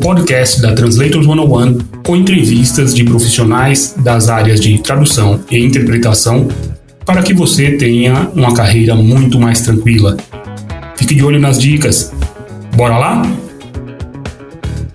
podcast da Translators 101 com entrevistas de profissionais das áreas de tradução e interpretação para que você tenha uma carreira muito mais tranquila. Fique de olho nas dicas. Bora lá?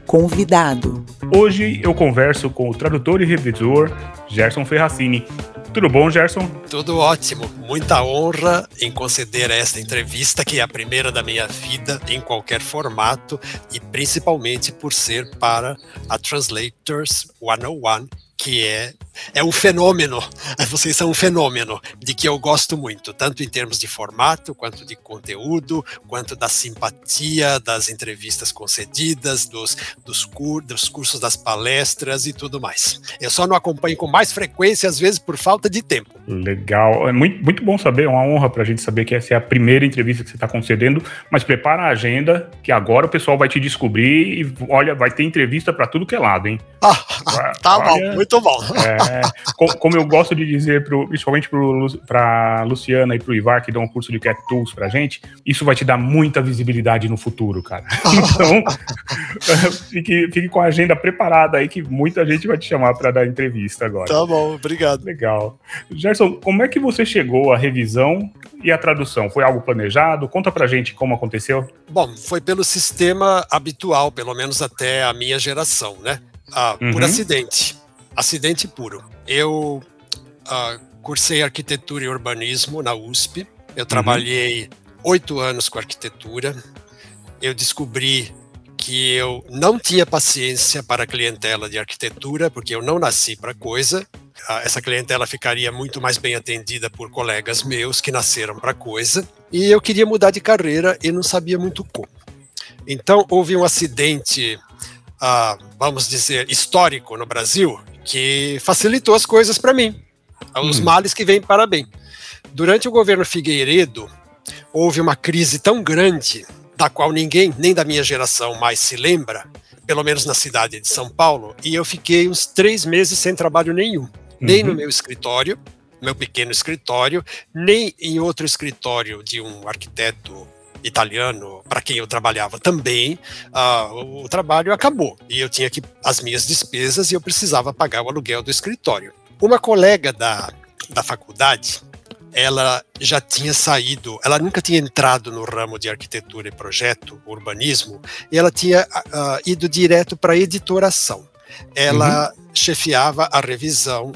Convidado. Hoje eu converso com o tradutor e revisor Gerson Ferracini. Tudo bom, Gerson? Tudo ótimo. Muita honra em conceder esta entrevista, que é a primeira da minha vida, em qualquer formato, e principalmente por ser para a Translators 101, que é, é um fenômeno, vocês são um fenômeno de que eu gosto muito, tanto em termos de formato, quanto de conteúdo, quanto da simpatia das entrevistas concedidas, dos, dos, cur, dos cursos das palestras e tudo mais. Eu só não acompanho com mais frequência, às vezes por falta de tempo. Legal, é muito, muito bom saber, é uma honra para a gente saber que essa é a primeira entrevista que você está concedendo, mas prepara a agenda, que agora o pessoal vai te descobrir e olha, vai ter entrevista para tudo que é lado, hein? Ah, tá olha, bom, muito bom. É, como eu gosto de dizer, pro, principalmente para Luciana e para o Ivar, que dão um curso de Cat Tools para gente, isso vai te dar muita visibilidade no futuro, cara. Então, fique, fique com a agenda preparada aí, que muita gente vai te chamar para dar entrevista agora. Tá bom, obrigado. Legal. Gerson, como é que você chegou à revisão e à tradução? Foi algo planejado? Conta pra gente como aconteceu. Bom, foi pelo sistema habitual, pelo menos até a minha geração, né? Ah, uhum. Por acidente acidente puro. Eu uh, cursei arquitetura e urbanismo na USP. Eu uhum. trabalhei oito anos com arquitetura. Eu descobri que eu não tinha paciência para a clientela de arquitetura, porque eu não nasci para coisa. Uh, essa clientela ficaria muito mais bem atendida por colegas meus que nasceram para coisa. E eu queria mudar de carreira e não sabia muito como. Então, houve um acidente, uh, vamos dizer, histórico no Brasil, que facilitou as coisas para mim. Os hum. males que vêm para bem. Durante o governo Figueiredo, houve uma crise tão grande, da qual ninguém, nem da minha geração, mais se lembra, pelo menos na cidade de São Paulo, e eu fiquei uns três meses sem trabalho nenhum. Uhum. Nem no meu escritório, meu pequeno escritório, nem em outro escritório de um arquiteto italiano, para quem eu trabalhava também, uh, o trabalho acabou e eu tinha que as minhas despesas e eu precisava pagar o aluguel do escritório. Uma colega da, da faculdade, ela já tinha saído, ela nunca tinha entrado no ramo de arquitetura e projeto, urbanismo, e ela tinha uh, ido direto para editoração. Ela uhum. chefiava a revisão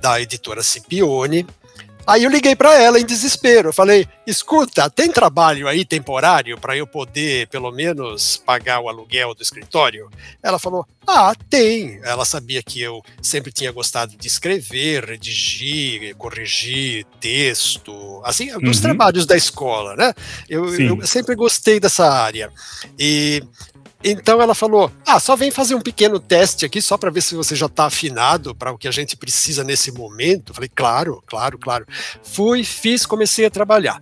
da editora Cipione, Aí eu liguei para ela em desespero. Eu falei: escuta, tem trabalho aí temporário para eu poder, pelo menos, pagar o aluguel do escritório? Ela falou: ah, tem. Ela sabia que eu sempre tinha gostado de escrever, redigir, corrigir texto, assim, dos uhum. trabalhos da escola, né? Eu, eu sempre gostei dessa área. E então ela falou: Ah, só vem fazer um pequeno teste aqui, só para ver se você já está afinado para o que a gente precisa nesse momento. Eu falei: Claro, claro, claro. Fui, fiz, comecei a trabalhar.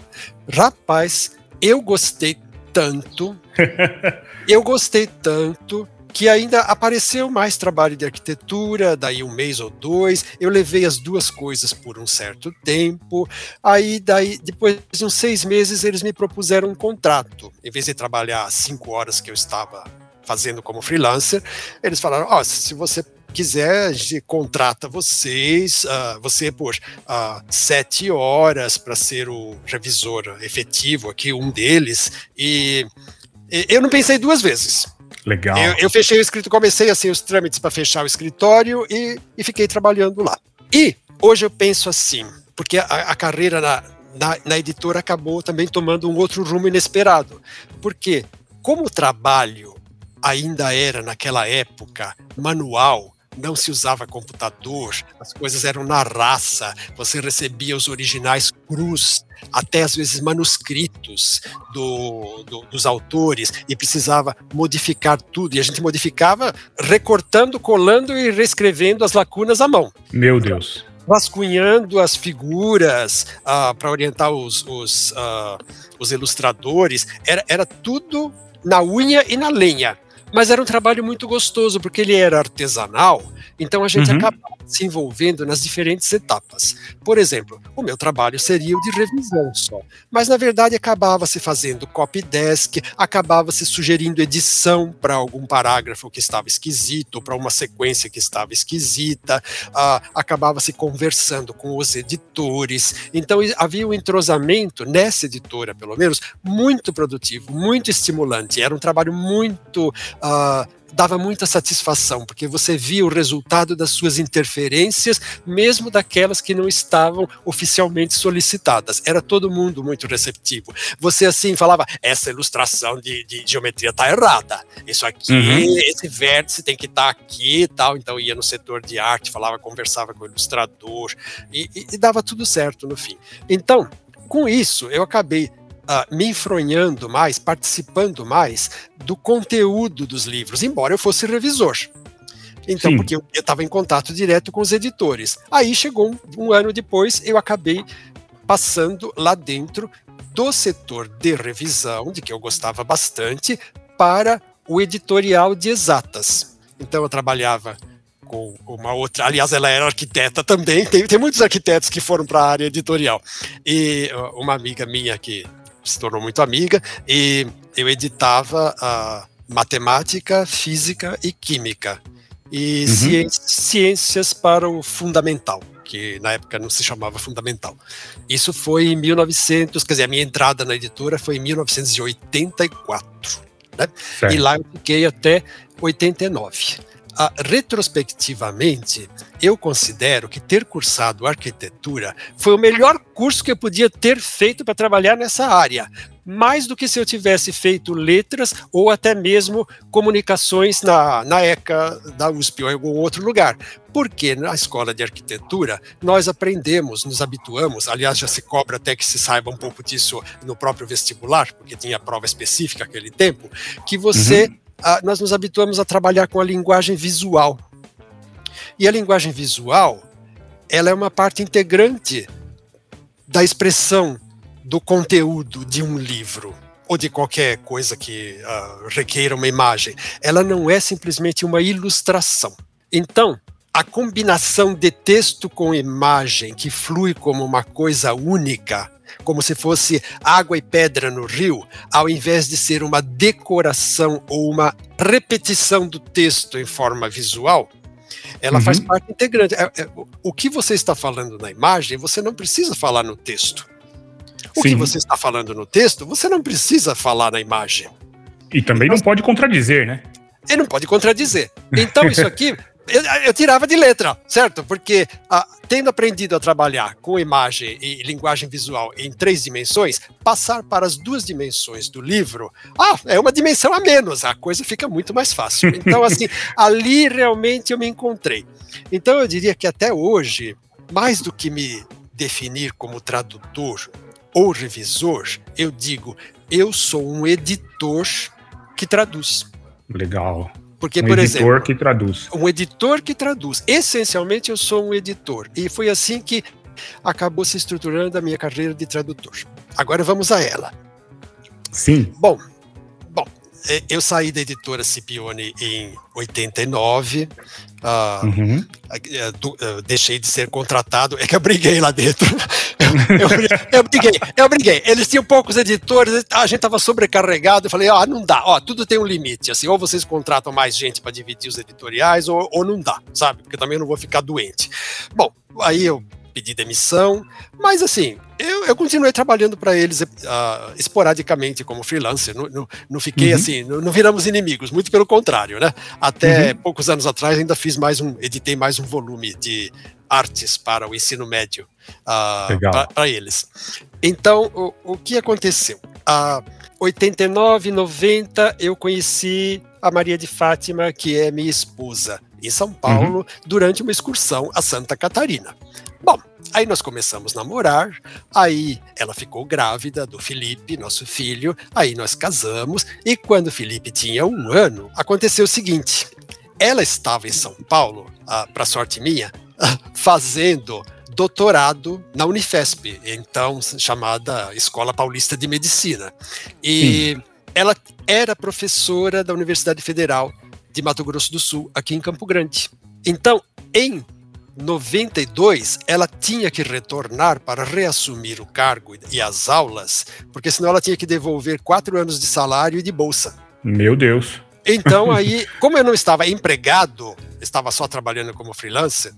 Rapaz, eu gostei tanto, eu gostei tanto que ainda apareceu mais trabalho de arquitetura, daí um mês ou dois, eu levei as duas coisas por um certo tempo, aí daí depois de uns seis meses eles me propuseram um contrato, em vez de trabalhar cinco horas que eu estava fazendo como freelancer, eles falaram, ó, oh, se você quiser, contrata vocês, uh, você por uh, sete horas para ser o revisor efetivo aqui, um deles, e, e eu não pensei duas vezes. Legal. Eu, eu fechei o escritório, comecei assim os trâmites para fechar o escritório e, e, fiquei trabalhando lá. E hoje eu penso assim, porque a, a carreira na, na, na, editora acabou também tomando um outro rumo inesperado. Porque, como trabalho ainda era naquela época manual, não se usava computador, as coisas eram na raça, você recebia os originais crus, até às vezes manuscritos do, do, dos autores, e precisava modificar tudo. E a gente modificava recortando, colando e reescrevendo as lacunas à mão. Meu Deus vascunhando as figuras uh, para orientar os, os, uh, os ilustradores, era, era tudo na unha e na lenha. Mas era um trabalho muito gostoso, porque ele era artesanal, então a gente uhum. acabava se envolvendo nas diferentes etapas. Por exemplo, o meu trabalho seria o de revisão só, mas na verdade acabava se fazendo copy desk, acabava se sugerindo edição para algum parágrafo que estava esquisito, para uma sequência que estava esquisita, uh, acabava se conversando com os editores. Então havia um entrosamento nessa editora, pelo menos, muito produtivo, muito estimulante. Era um trabalho muito uh, dava muita satisfação, porque você via o resultado das suas interferências, mesmo daquelas que não estavam oficialmente solicitadas. Era todo mundo muito receptivo. Você assim falava: essa ilustração de, de geometria está errada. Isso aqui, uhum. esse vértice tem que estar tá aqui e tal. Então ia no setor de arte, falava, conversava com o ilustrador e, e, e dava tudo certo no fim. Então, com isso, eu acabei uh, me enfronhando mais, participando mais do conteúdo dos livros, embora eu fosse revisor. Então, Sim. porque eu estava em contato direto com os editores. Aí chegou um, um ano depois, eu acabei passando lá dentro do setor de revisão, de que eu gostava bastante, para o editorial de exatas. Então, eu trabalhava com uma outra. Aliás, ela era arquiteta também. Tem, tem muitos arquitetos que foram para a área editorial. E uma amiga minha que se tornou muito amiga, e eu editava a matemática, física e química, e uhum. ciências para o fundamental, que na época não se chamava fundamental. Isso foi em 1900, quer dizer, a minha entrada na editora foi em 1984. Né? E lá eu fiquei até 89 ah, retrospectivamente, eu considero que ter cursado arquitetura foi o melhor curso que eu podia ter feito para trabalhar nessa área. Mais do que se eu tivesse feito letras ou até mesmo comunicações na, na ECA da USP ou em algum outro lugar. Porque na escola de arquitetura nós aprendemos, nos habituamos, aliás, já se cobra até que se saiba um pouco disso no próprio vestibular, porque tinha prova específica naquele tempo, que você. Uhum nós nos habituamos a trabalhar com a linguagem visual. E a linguagem visual, ela é uma parte integrante da expressão do conteúdo de um livro ou de qualquer coisa que uh, requeira uma imagem. Ela não é simplesmente uma ilustração. Então, a combinação de texto com imagem que flui como uma coisa única como se fosse água e pedra no rio, ao invés de ser uma decoração ou uma repetição do texto em forma visual, ela uhum. faz parte integrante. É, é, o que você está falando na imagem, você não precisa falar no texto. O Sim. que você está falando no texto, você não precisa falar na imagem. E também então, não pode contradizer, né? Ele não pode contradizer. Então, isso aqui eu, eu, tirava de letra, certo? Porque ah, tendo aprendido a trabalhar com imagem e linguagem visual em três dimensões, passar para as duas dimensões do livro, ah, é uma dimensão a menos, a coisa fica muito mais fácil. Então, assim, ali realmente eu me encontrei. Então, eu diria que até hoje, mais do que me definir como tradutor ou revisor, eu digo, eu sou um editor que traduz. Legal. Porque, um por editor exemplo, que traduz. Um editor que traduz. Essencialmente, eu sou um editor. E foi assim que acabou se estruturando a minha carreira de tradutor. Agora vamos a ela. Sim. Bom, bom, é, eu saí da editora Scipione em 89. Uh, uhum. uh, deixei de ser contratado. É que eu briguei lá dentro. Eu, briguei, eu briguei. Eles tinham poucos editores, a gente estava sobrecarregado. Eu falei: ó, não dá, ó, tudo tem um limite. Assim, ou vocês contratam mais gente para dividir os editoriais, ou, ou não dá, sabe? Porque também eu não vou ficar doente. Bom, aí eu pedi demissão, mas assim, eu, eu continuei trabalhando para eles uh, esporadicamente como freelancer, não, não, não fiquei uhum. assim, não, não, viramos inimigos, muito pelo contrário, né? Até uhum. poucos anos atrás ainda fiz mais um, editei mais um volume de artes para o ensino médio uh, para eles. Então, o, o que aconteceu? Uh, 89, 90, eu conheci a Maria de Fátima, que é minha esposa. em São Paulo, uhum. durante uma excursão a Santa Catarina. Bom, aí nós começamos a namorar, aí ela ficou grávida do Felipe, nosso filho, aí nós casamos, e quando o Felipe tinha um ano, aconteceu o seguinte: ela estava em São Paulo, ah, para sorte minha, ah, fazendo doutorado na Unifesp, então chamada Escola Paulista de Medicina. E Sim. ela era professora da Universidade Federal de Mato Grosso do Sul, aqui em Campo Grande. Então, em 92, ela tinha que retornar para reassumir o cargo e as aulas, porque senão ela tinha que devolver quatro anos de salário e de bolsa. Meu Deus. Então, aí, como eu não estava empregado, estava só trabalhando como freelancer,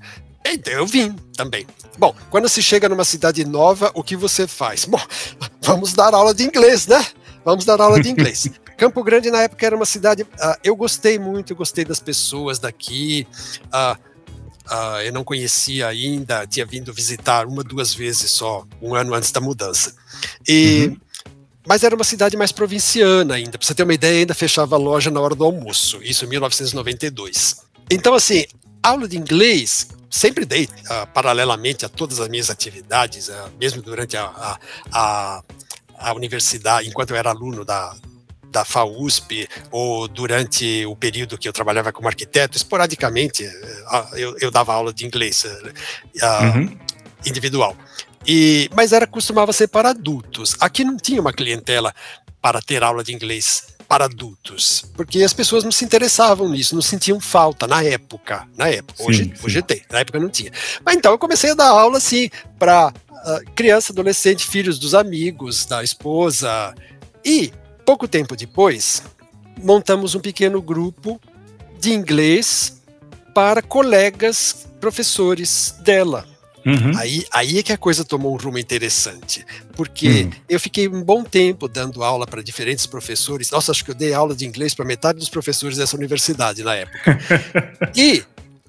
então eu vim também. Bom, quando se chega numa cidade nova, o que você faz? Bom, vamos dar aula de inglês, né? Vamos dar aula de inglês. Campo Grande, na época, era uma cidade. Uh, eu gostei muito, gostei das pessoas daqui. Uh, Uh, eu não conhecia ainda, tinha vindo visitar uma, duas vezes só, um ano antes da mudança. E, uhum. Mas era uma cidade mais provinciana ainda. Para você ter uma ideia, ainda fechava a loja na hora do almoço, isso em 1992. Então, assim, aula de inglês sempre dei, uh, paralelamente a todas as minhas atividades, uh, mesmo durante a, a, a, a universidade, enquanto eu era aluno da, da FAUSP ou durante o período que eu trabalhava como arquiteto, esporadicamente eh, eu, eu dava aula de inglês uh, uhum. individual. E, mas era costumava ser para adultos. Aqui não tinha uma clientela para ter aula de inglês para adultos, porque as pessoas não se interessavam nisso, não sentiam falta na época. Na época, hoje, sim, sim. hoje tem, na época não tinha. Mas então eu comecei a dar aula assim para uh, criança, adolescente, filhos dos amigos, da esposa e Pouco tempo depois, montamos um pequeno grupo de inglês para colegas professores dela. Uhum. Aí, aí é que a coisa tomou um rumo interessante, porque uhum. eu fiquei um bom tempo dando aula para diferentes professores. Nossa, acho que eu dei aula de inglês para metade dos professores dessa universidade na época. e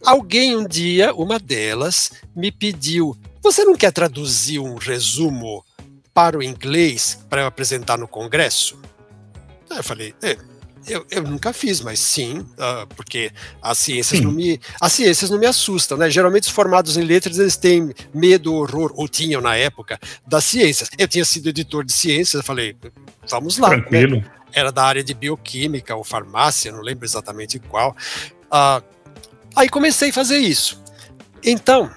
alguém um dia, uma delas, me pediu: Você não quer traduzir um resumo para o inglês para eu apresentar no congresso? Aí eu falei, é, eu, eu, nunca fiz, mas sim, uh, porque as ciências sim. não me as ciências não me assustam, né? Geralmente os formados em letras eles têm medo, horror ou tinham na época das ciências. Eu tinha sido editor de ciências, eu falei, vamos lá. Né? Tranquilo. Né? Era da área de bioquímica ou farmácia, não lembro exatamente qual. Uh, aí comecei a fazer isso. Então,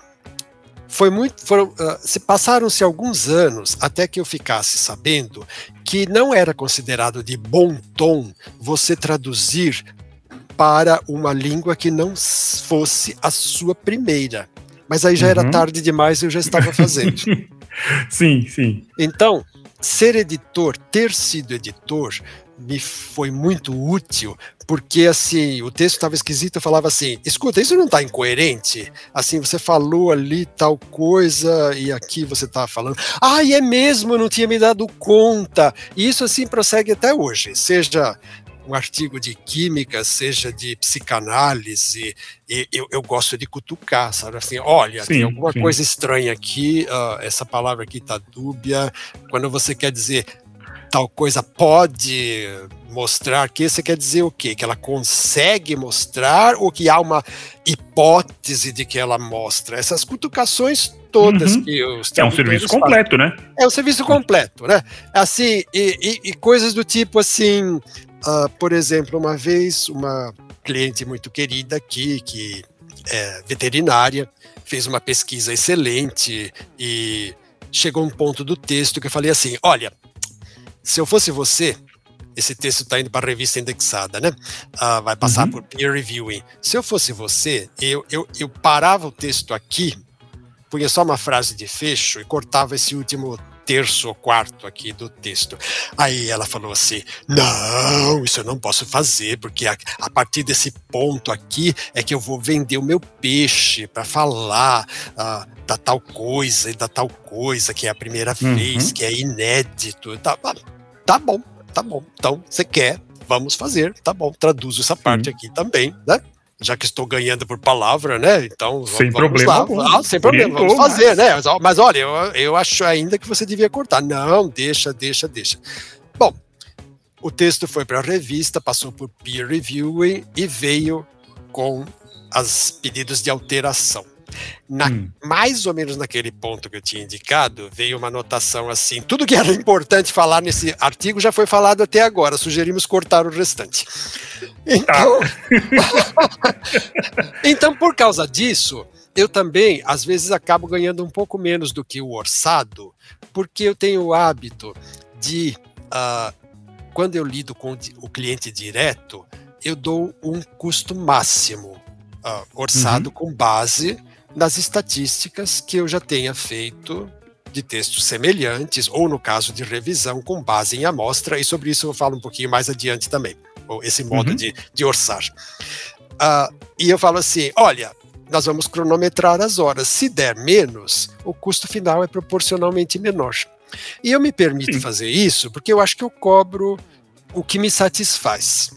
foi muito. Foram, uh, se passaram-se alguns anos até que eu ficasse sabendo que não era considerado de bom tom você traduzir para uma língua que não fosse a sua primeira. Mas aí já uhum. era tarde demais e eu já estava fazendo. sim, sim. Então, ser editor, ter sido editor, me foi muito útil, porque assim, o texto estava esquisito, eu falava assim, escuta, isso não está incoerente? Assim, você falou ali tal coisa e aqui você está falando, ah, e é mesmo, eu não tinha me dado conta. E isso assim prossegue até hoje, seja um artigo de química, seja de psicanálise, e eu, eu gosto de cutucar, sabe? Assim, olha, sim, tem alguma sim. coisa estranha aqui, uh, essa palavra aqui está dúbia. Quando você quer dizer tal coisa pode mostrar que você quer dizer o quê? Que ela consegue mostrar ou que há uma hipótese de que ela mostra? Essas cutucações todas uhum. que os É um serviço completo, né? É um serviço completo, né? Assim, e, e, e coisas do tipo assim, uh, por exemplo, uma vez uma cliente muito querida aqui, que é veterinária, fez uma pesquisa excelente e chegou um ponto do texto que eu falei assim: olha, se eu fosse você, esse texto está indo para a revista indexada, né? Uh, vai passar uhum. por peer reviewing. Se eu fosse você, eu, eu, eu parava o texto aqui, punha só uma frase de fecho e cortava esse último terço ou quarto aqui do texto. Aí ela falou assim: não, isso eu não posso fazer, porque a, a partir desse ponto aqui é que eu vou vender o meu peixe para falar uh, da tal coisa e da tal coisa, que é a primeira uhum. vez, que é inédito. Tá, Tá bom, tá bom. Então, você quer, vamos fazer, tá bom. Traduzo essa parte aqui também, né? Já que estou ganhando por palavra, né? Então, sem problema. Lá. Ah, sem problema, vamos fazer, né? Mas, mas olha, eu, eu acho ainda que você devia cortar. Não, deixa, deixa, deixa. Bom, o texto foi para a revista, passou por peer reviewing e veio com as pedidos de alteração. Na, hum. Mais ou menos naquele ponto que eu tinha indicado, veio uma anotação assim: tudo que era importante falar nesse artigo já foi falado até agora, sugerimos cortar o restante. Então, ah. então por causa disso, eu também, às vezes, acabo ganhando um pouco menos do que o orçado, porque eu tenho o hábito de, uh, quando eu lido com o cliente direto, eu dou um custo máximo uh, orçado uhum. com base nas estatísticas que eu já tenha feito de textos semelhantes, ou no caso de revisão, com base em amostra, e sobre isso eu falo um pouquinho mais adiante também, esse modo uhum. de, de orçar. Uh, e eu falo assim: olha, nós vamos cronometrar as horas. Se der menos, o custo final é proporcionalmente menor. E eu me permito Sim. fazer isso porque eu acho que eu cobro o que me satisfaz.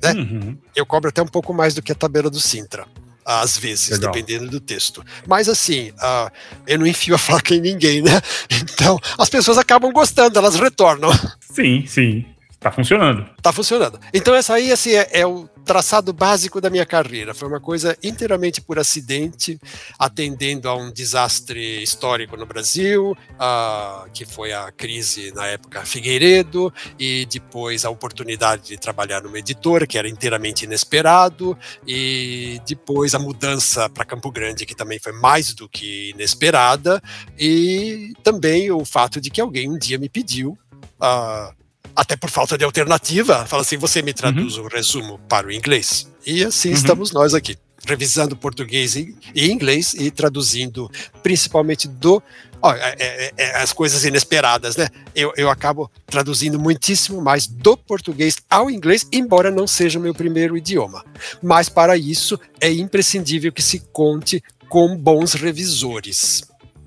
Né? Uhum. Eu cobro até um pouco mais do que a tabela do Sintra às vezes, Legal. dependendo do texto. Mas assim, uh, eu não enfio a faca em ninguém, né? Então, as pessoas acabam gostando, elas retornam. Sim, sim. Tá funcionando. Tá funcionando. Então, essa aí, assim, é, é o traçado básico da minha carreira. Foi uma coisa inteiramente por acidente, atendendo a um desastre histórico no Brasil, uh, que foi a crise na época Figueiredo, e depois a oportunidade de trabalhar numa editora, que era inteiramente inesperado, e depois a mudança para Campo Grande, que também foi mais do que inesperada, e também o fato de que alguém um dia me pediu. Uh, até por falta de alternativa, fala assim: você me traduz uhum. um resumo para o inglês. E assim uhum. estamos nós aqui, revisando português e inglês e traduzindo principalmente do. Ó, é, é, é, as coisas inesperadas, né? Eu, eu acabo traduzindo muitíssimo mais do português ao inglês, embora não seja o meu primeiro idioma. Mas para isso é imprescindível que se conte com bons revisores.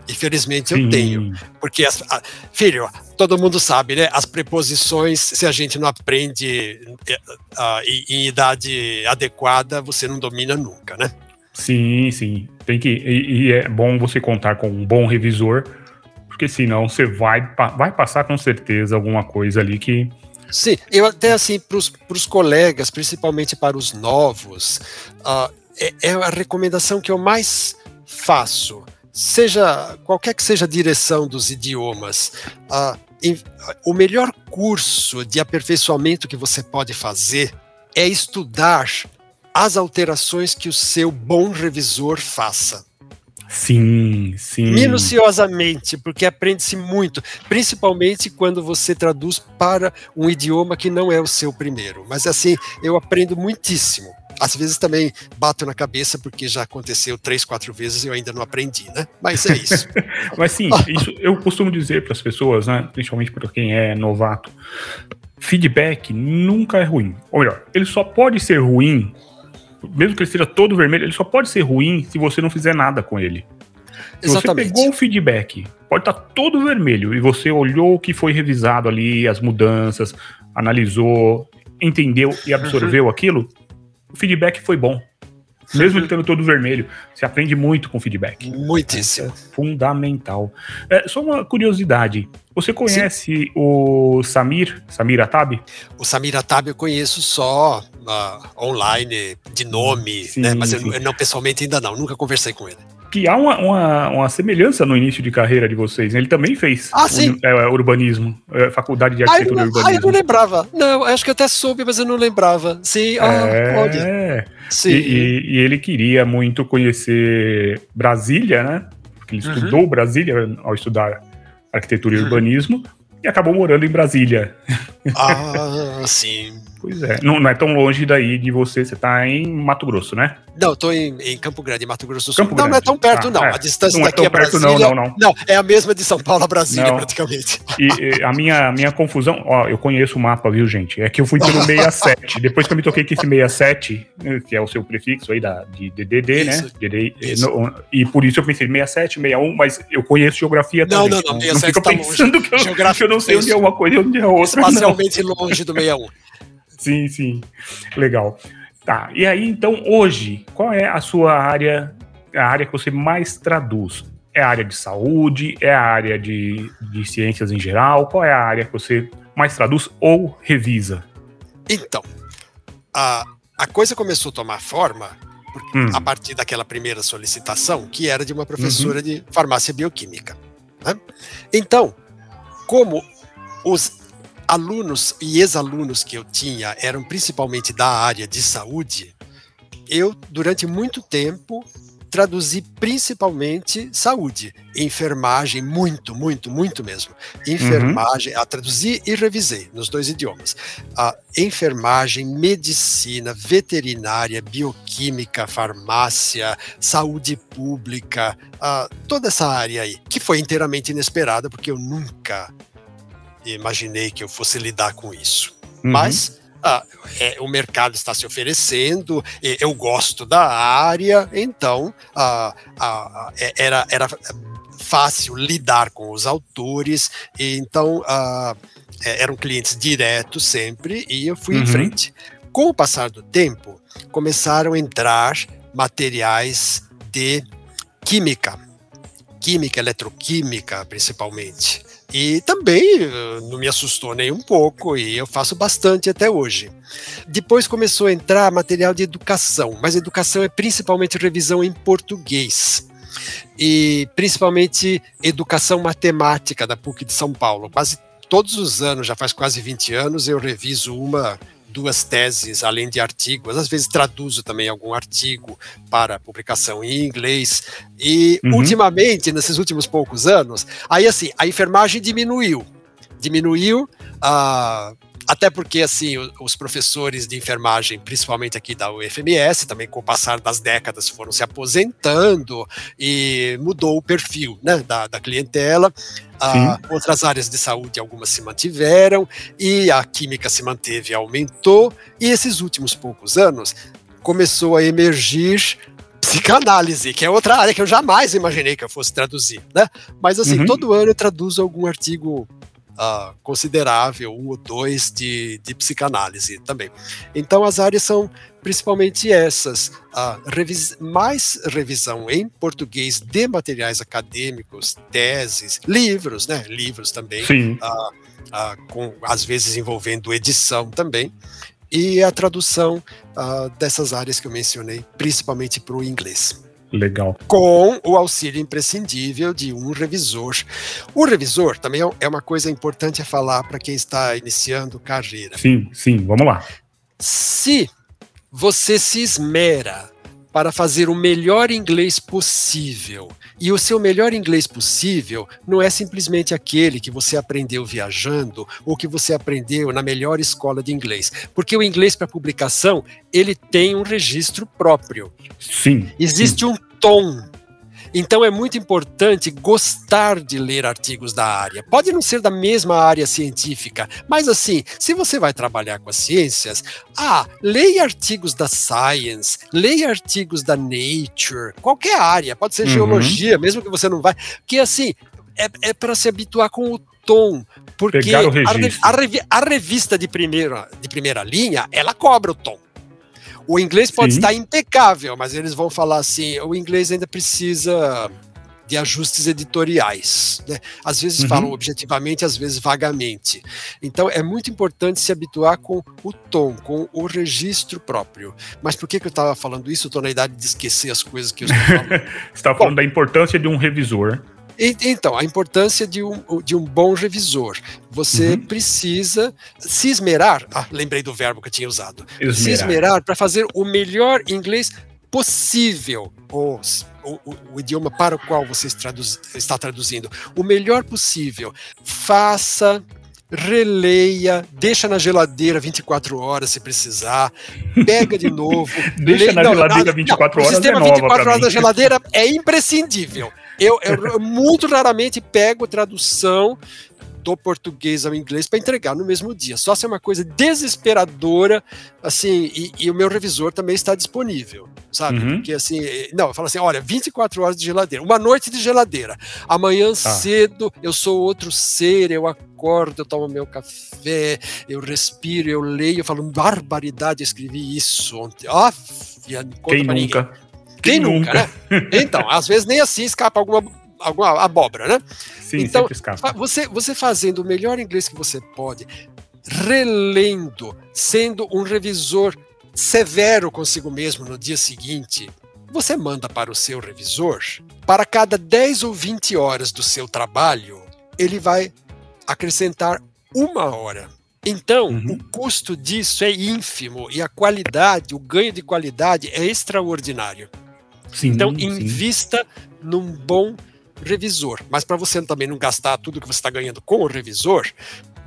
Infelizmente Sim. eu tenho. Porque, as, a, filho, todo mundo sabe, né? As preposições, se a gente não aprende uh, em, em, idade adequada, você não domina nunca, né? Sim, sim. Tem que. E, e, é bom você contar com um bom revisor, porque senão você vai, vai passar com certeza alguma coisa ali que. Sim, eu até assim, para os colegas, principalmente para os novos, uh, é, é a recomendação que eu mais faço seja qualquer que seja a direção dos idiomas, uh, em, o melhor curso de aperfeiçoamento que você pode fazer é estudar as alterações que o seu bom revisor faça. Sim, sim. Minuciosamente, porque aprende-se muito, principalmente quando você traduz para um idioma que não é o seu primeiro. Mas assim, eu aprendo muitíssimo às vezes também bato na cabeça porque já aconteceu três, quatro vezes e eu ainda não aprendi, né? Mas é isso. Mas sim, isso eu costumo dizer para as pessoas, né? Principalmente para quem é novato, feedback nunca é ruim. Ou melhor, ele só pode ser ruim, mesmo que ele seja todo vermelho, ele só pode ser ruim se você não fizer nada com ele. Se Exatamente. você pegou o feedback, pode estar tá todo vermelho e você olhou o que foi revisado ali, as mudanças, analisou, entendeu e absorveu uhum. aquilo, o feedback foi bom. Mesmo ele tendo todo vermelho, você aprende muito com feedback. Muitíssimo. É fundamental. É, só uma curiosidade. Você conhece Sim. o Samir, Samir Atab? O Samir Atab eu conheço só uh, online, de nome, sim, né? mas eu, eu, não pessoalmente ainda não, nunca conversei com ele que há uma, uma, uma, semelhança no início de carreira de vocês. Né? Ele também fez ah, sim. é, urbanismo, é, faculdade de arquitetura e urbanismo. Ah, eu não lembrava. Não, acho que eu até soube, mas eu não lembrava. Sim, ah, é, olha. Sim. E, e, e, ele queria muito conhecer Brasília, né? Porque ele uhum. estudou Brasília ao estudar arquitetura e uhum. urbanismo e acabou morando em Brasília. Ah, sim. Pois é. Não, não, é tão longe daí de você. Você tá em Mato Grosso, né? Não, eu tô em, em Campo Grande, Mato Grosso do Sul. Campo não, Grande. não é tão perto, ah, não. É. A distância não é daqui é, tão perto, Brasília. Não, não, não. Não, é a mesma de São Paulo a Brasília, não. praticamente. E, e, a minha, minha confusão, ó, eu conheço o mapa, viu, gente? É que eu fui pelo 67. Depois que eu me toquei que esse 67, que é o seu prefixo aí da, de DDD, né? isso? DD, isso. No, e por isso eu pensei 67, 61, mas eu conheço geografia não, também. Não, não, não. 67 não fica tá pensando longe. que eu, que eu não sei onde é uma coisa e onde é outra. Espacialmente longe do 61. Sim, sim. Legal. Tá. E aí, então, hoje, qual é a sua área, a área que você mais traduz? É a área de saúde? É a área de, de ciências em geral? Qual é a área que você mais traduz ou revisa? Então, a, a coisa começou a tomar forma hum. a partir daquela primeira solicitação, que era de uma professora uhum. de farmácia bioquímica. Né? Então, como os alunos e ex-alunos que eu tinha eram principalmente da área de saúde, eu, durante muito tempo, traduzi principalmente saúde, enfermagem, muito, muito, muito mesmo. Enfermagem, uhum. a traduzi e revisei nos dois idiomas. A enfermagem, medicina, veterinária, bioquímica, farmácia, saúde pública, a, toda essa área aí, que foi inteiramente inesperada, porque eu nunca imaginei que eu fosse lidar com isso. Uhum. Mas ah, é, o mercado está se oferecendo, eu gosto da área, então ah, ah, é, era, era fácil lidar com os autores, então ah, é, eram clientes diretos sempre e eu fui uhum. em frente. Com o passar do tempo, começaram a entrar materiais de química, química, eletroquímica principalmente. E também eh, não me assustou nem um pouco, e eu faço bastante até hoje. Depois começou a entrar material de educação, mas educação é principalmente revisão em português. E principalmente educação matemática da PUC de São Paulo. Quase todos os anos, já faz quase 20 anos, eu reviso uma duas teses, além de artigos. Às vezes traduzo também algum artigo para publicação em inglês. E uhum. ultimamente, nesses últimos poucos anos, aí assim, a enfermagem diminuiu. Diminuiu. Uh, até porque, assim, os professores de enfermagem, principalmente aqui da UFMS, também com o passar das décadas foram se aposentando e mudou o perfil né, da, da clientela. Ah, outras áreas de saúde, algumas se mantiveram, e a química se manteve e aumentou. E esses últimos poucos anos começou a emergir psicanálise, que é outra área que eu jamais imaginei que eu fosse traduzir, né? Mas assim, uhum. todo ano eu traduzo algum artigo uh, considerável, um ou dois de, de psicanálise também. Então as áreas são principalmente essas, uh, revis mais revisão em português de materiais acadêmicos, teses, livros, né? Livros também, uh, com, às vezes envolvendo edição também, e a tradução dessas áreas que eu mencionei, principalmente para o inglês. Legal. Com o auxílio imprescindível de um revisor. O revisor também é, uma coisa importante a falar para quem está iniciando carreira. Sim, sim, vamos lá. Se você se esmera para fazer o melhor inglês possível. E o seu melhor inglês possível não é simplesmente aquele que você aprendeu viajando ou que você aprendeu na melhor escola de inglês, porque o inglês para publicação, ele tem um registro próprio. Sim. Existe sim. um tom então é muito importante gostar de ler artigos da área. Pode não ser da mesma área científica, mas assim, se você vai trabalhar com as ciências, ah, leia artigos da Science, leia artigos da Nature, qualquer área, pode ser uhum. geologia, mesmo que você não vai, que assim, é, é para se habituar com o tom, porque a, a, a, revista de primeira, de primeira linha, ela cobra o tom. O inglês pode Sim. estar impecável, mas eles vão falar assim: o inglês ainda precisa de ajustes editoriais. Né? Às vezes uhum. falam objetivamente, às vezes vagamente. Então é muito importante se habituar com o tom, com o registro próprio. Mas por que, que eu estava falando isso? Estou na idade de esquecer as coisas que eu estou falando. Você estava falando da importância de um revisor. Então, a importância de um, de um bom revisor. Você uhum. precisa se esmerar. Ah, lembrei do verbo que eu tinha usado. Esmerar. Se esmerar para fazer o melhor inglês possível. O, o, o, idioma para o qual você traduz, está traduzindo. O melhor possível. Faça releia, deixa na geladeira 24 horas se precisar, pega de novo. deixa na não, geladeira 24 não, horas. O sistema é 24 horas da geladeira é imprescindível. Eu, eu muito raramente pego tradução do português ao inglês para entregar no mesmo dia. Só se é uma coisa desesperadora, assim, e, e o meu revisor também está disponível, sabe? Uhum. Porque assim, não, eu falo assim, olha, 24 horas de geladeira, uma noite de geladeira. Amanhã ah. cedo eu sou outro ser, eu acordo, eu tomo meu café, eu respiro, eu leio, eu falo, barbaridade, escrevi isso ontem. Ah, Quem nunca? Ninguém. Quem nunca, né? Então, às vezes nem assim escapa alguma, alguma abóbora, né? Sim, então, Você, você fazendo o melhor inglês que você pode, relendo, sendo um revisor severo consigo mesmo no dia seguinte, você manda para o seu revisor, para cada 10 ou 20 horas do seu trabalho, ele vai acrescentar uma hora. Então, uhum. o custo disso é ínfimo e a qualidade, o ganho de qualidade é extraordinário. Sim, então, invista sim. num bom revisor. Mas para você também não gastar tudo que você está ganhando com o revisor,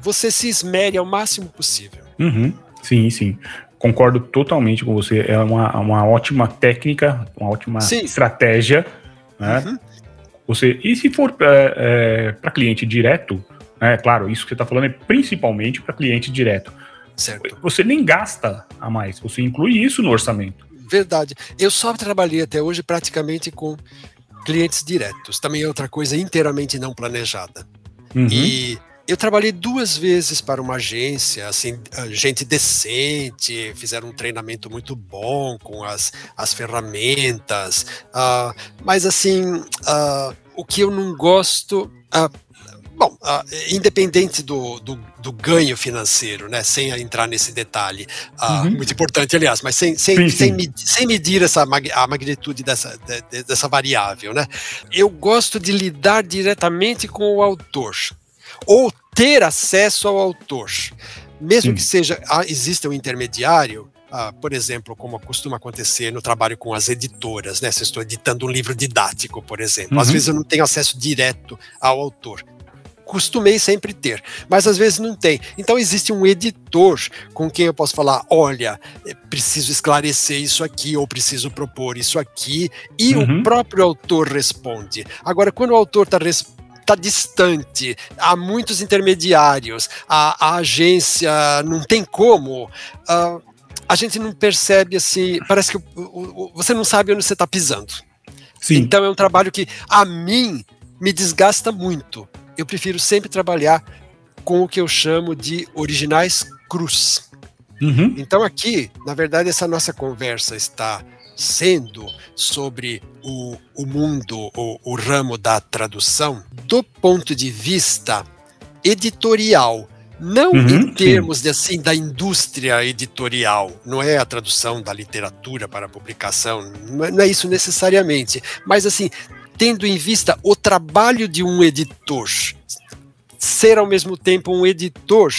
você se esmere ao máximo possível. Uhum. Sim, sim. Concordo totalmente com você. É uma, uma ótima técnica, uma ótima sim. estratégia. Né? Uhum. Você, e se for é, é, para cliente direto, é claro, isso que você está falando é principalmente para cliente direto. Certo. Você nem gasta a mais, você inclui isso no orçamento. Verdade. Eu só trabalhei até hoje praticamente com clientes diretos. Também é outra coisa inteiramente não planejada. Uhum. E eu trabalhei duas vezes para uma agência, assim, gente decente, fizeram um treinamento muito bom com as, as ferramentas, uh, mas assim, uh, o que eu não gosto, uh, Bom, uh, independente do, do, do, ganho financeiro, né, sem entrar nesse detalhe, uh, uhum. muito importante, aliás, mas sem, sem, sim, sim. sem, medir, sem medir essa, a magnitude dessa, de, dessa variável, né, eu gosto de lidar diretamente com o autor, ou ter acesso ao autor. Mesmo sim. que seja, ah, exista um intermediário, ah, por exemplo, como costuma acontecer no trabalho com as editoras, né? Se eu estou editando um livro didático, por exemplo, uhum. às vezes eu não tenho acesso direto ao autor costumei sempre ter, mas às vezes não tem. Então existe um editor com quem eu posso falar: olha, eh, preciso esclarecer isso aqui, ou preciso propor isso aqui, e uhum. o próprio autor responde. Agora, quando o autor está está distante, há muitos intermediários, a, a agência não tem como. Uh, a gente não percebe assim, parece que o, o, você não sabe onde você está pisando. Sim. Então é um trabalho que a mim me desgasta muito eu prefiro sempre trabalhar com o que eu chamo de originais cruz. Uhum. Então, aqui, na verdade, essa nossa conversa está sendo sobre o, o mundo, o, o ramo da tradução, do ponto de vista editorial, não uhum, em termos sim. de, assim da indústria editorial, não é a tradução da literatura para publicação, não é, não é isso necessariamente, mas assim tendo em vista o trabalho de um editor, ser ao mesmo tempo um editor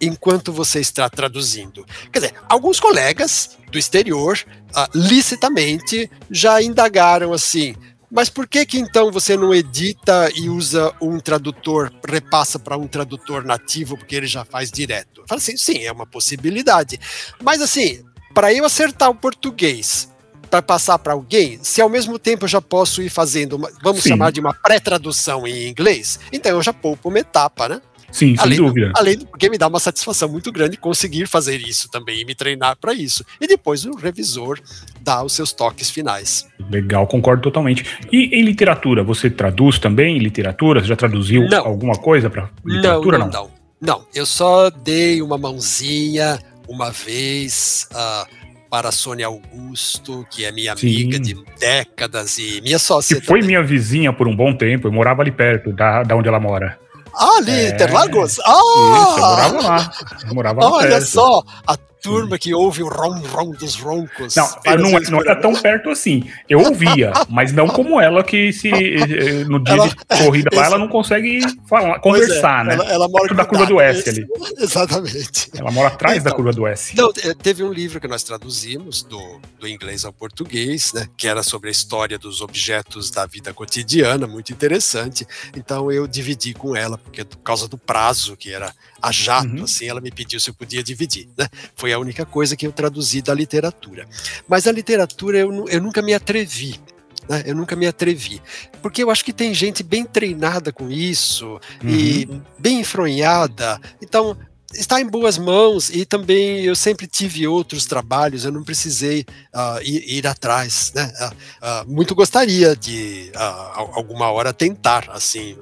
enquanto você está traduzindo. Quer dizer, alguns colegas do exterior, uh, licitamente, já indagaram assim. Mas por que que então você não edita e usa um tradutor, repassa para um tradutor nativo, porque ele já faz direto? Fala assim, sim, é uma possibilidade. Mas assim, para eu acertar o português para passar para alguém, se ao mesmo tempo eu já posso ir fazendo, uma, vamos Sim. chamar de uma pré-tradução em inglês, então eu já poupo uma etapa, né? Sim, além, sem dúvida. Além do porque me dá uma satisfação muito grande conseguir fazer isso também e me treinar para isso. E depois o revisor dá os seus toques finais. Legal, concordo totalmente. E em literatura, você traduz também em literatura? Você já traduziu não. alguma coisa para literatura? Não, não, não, não. Eu só dei uma mãozinha uma vez. Uh, para a Sônia Augusto, que é minha amiga Sim. de décadas e minha sócia. Que foi também. minha vizinha por um bom tempo, eu morava ali perto da, da onde ela mora. Ah, ali, é, Interlagos? Ah! Isso, eu morava lá. Eu morava Olha perto. só, a turma que ouve o rom-rom dos roncos. Não, não, não, era tão perto assim. Eu ouvia, mas não como ela que se eh, no dia ela, de corrida lá, ela não consegue falar, conversar, é, né? Ela, ela mora da curva do S ali. Exatamente. Ela mora atrás então, da curva do S. Não, eh, teve um livro que nós traduzimos do, do inglês ao português, né? Que era sobre a história dos objetos da vida cotidiana, muito interessante. Então eu dividi com ela, porque por causa do prazo, que era a jato, uhum. assim, ela me pediu se eu podia dividir, né? Foi a única coisa que eu traduzi da literatura. Mas a literatura eu, eu nunca me atrevi. Né? Eu nunca me atrevi. Porque eu acho que tem gente bem treinada com isso uhum. e bem enfronhada. Então, está em boas mãos e também eu sempre tive outros trabalhos, eu não precisei uh, ir, ir, atrás, né? Uh, uh, muito gostaria de alguma hora tentar assim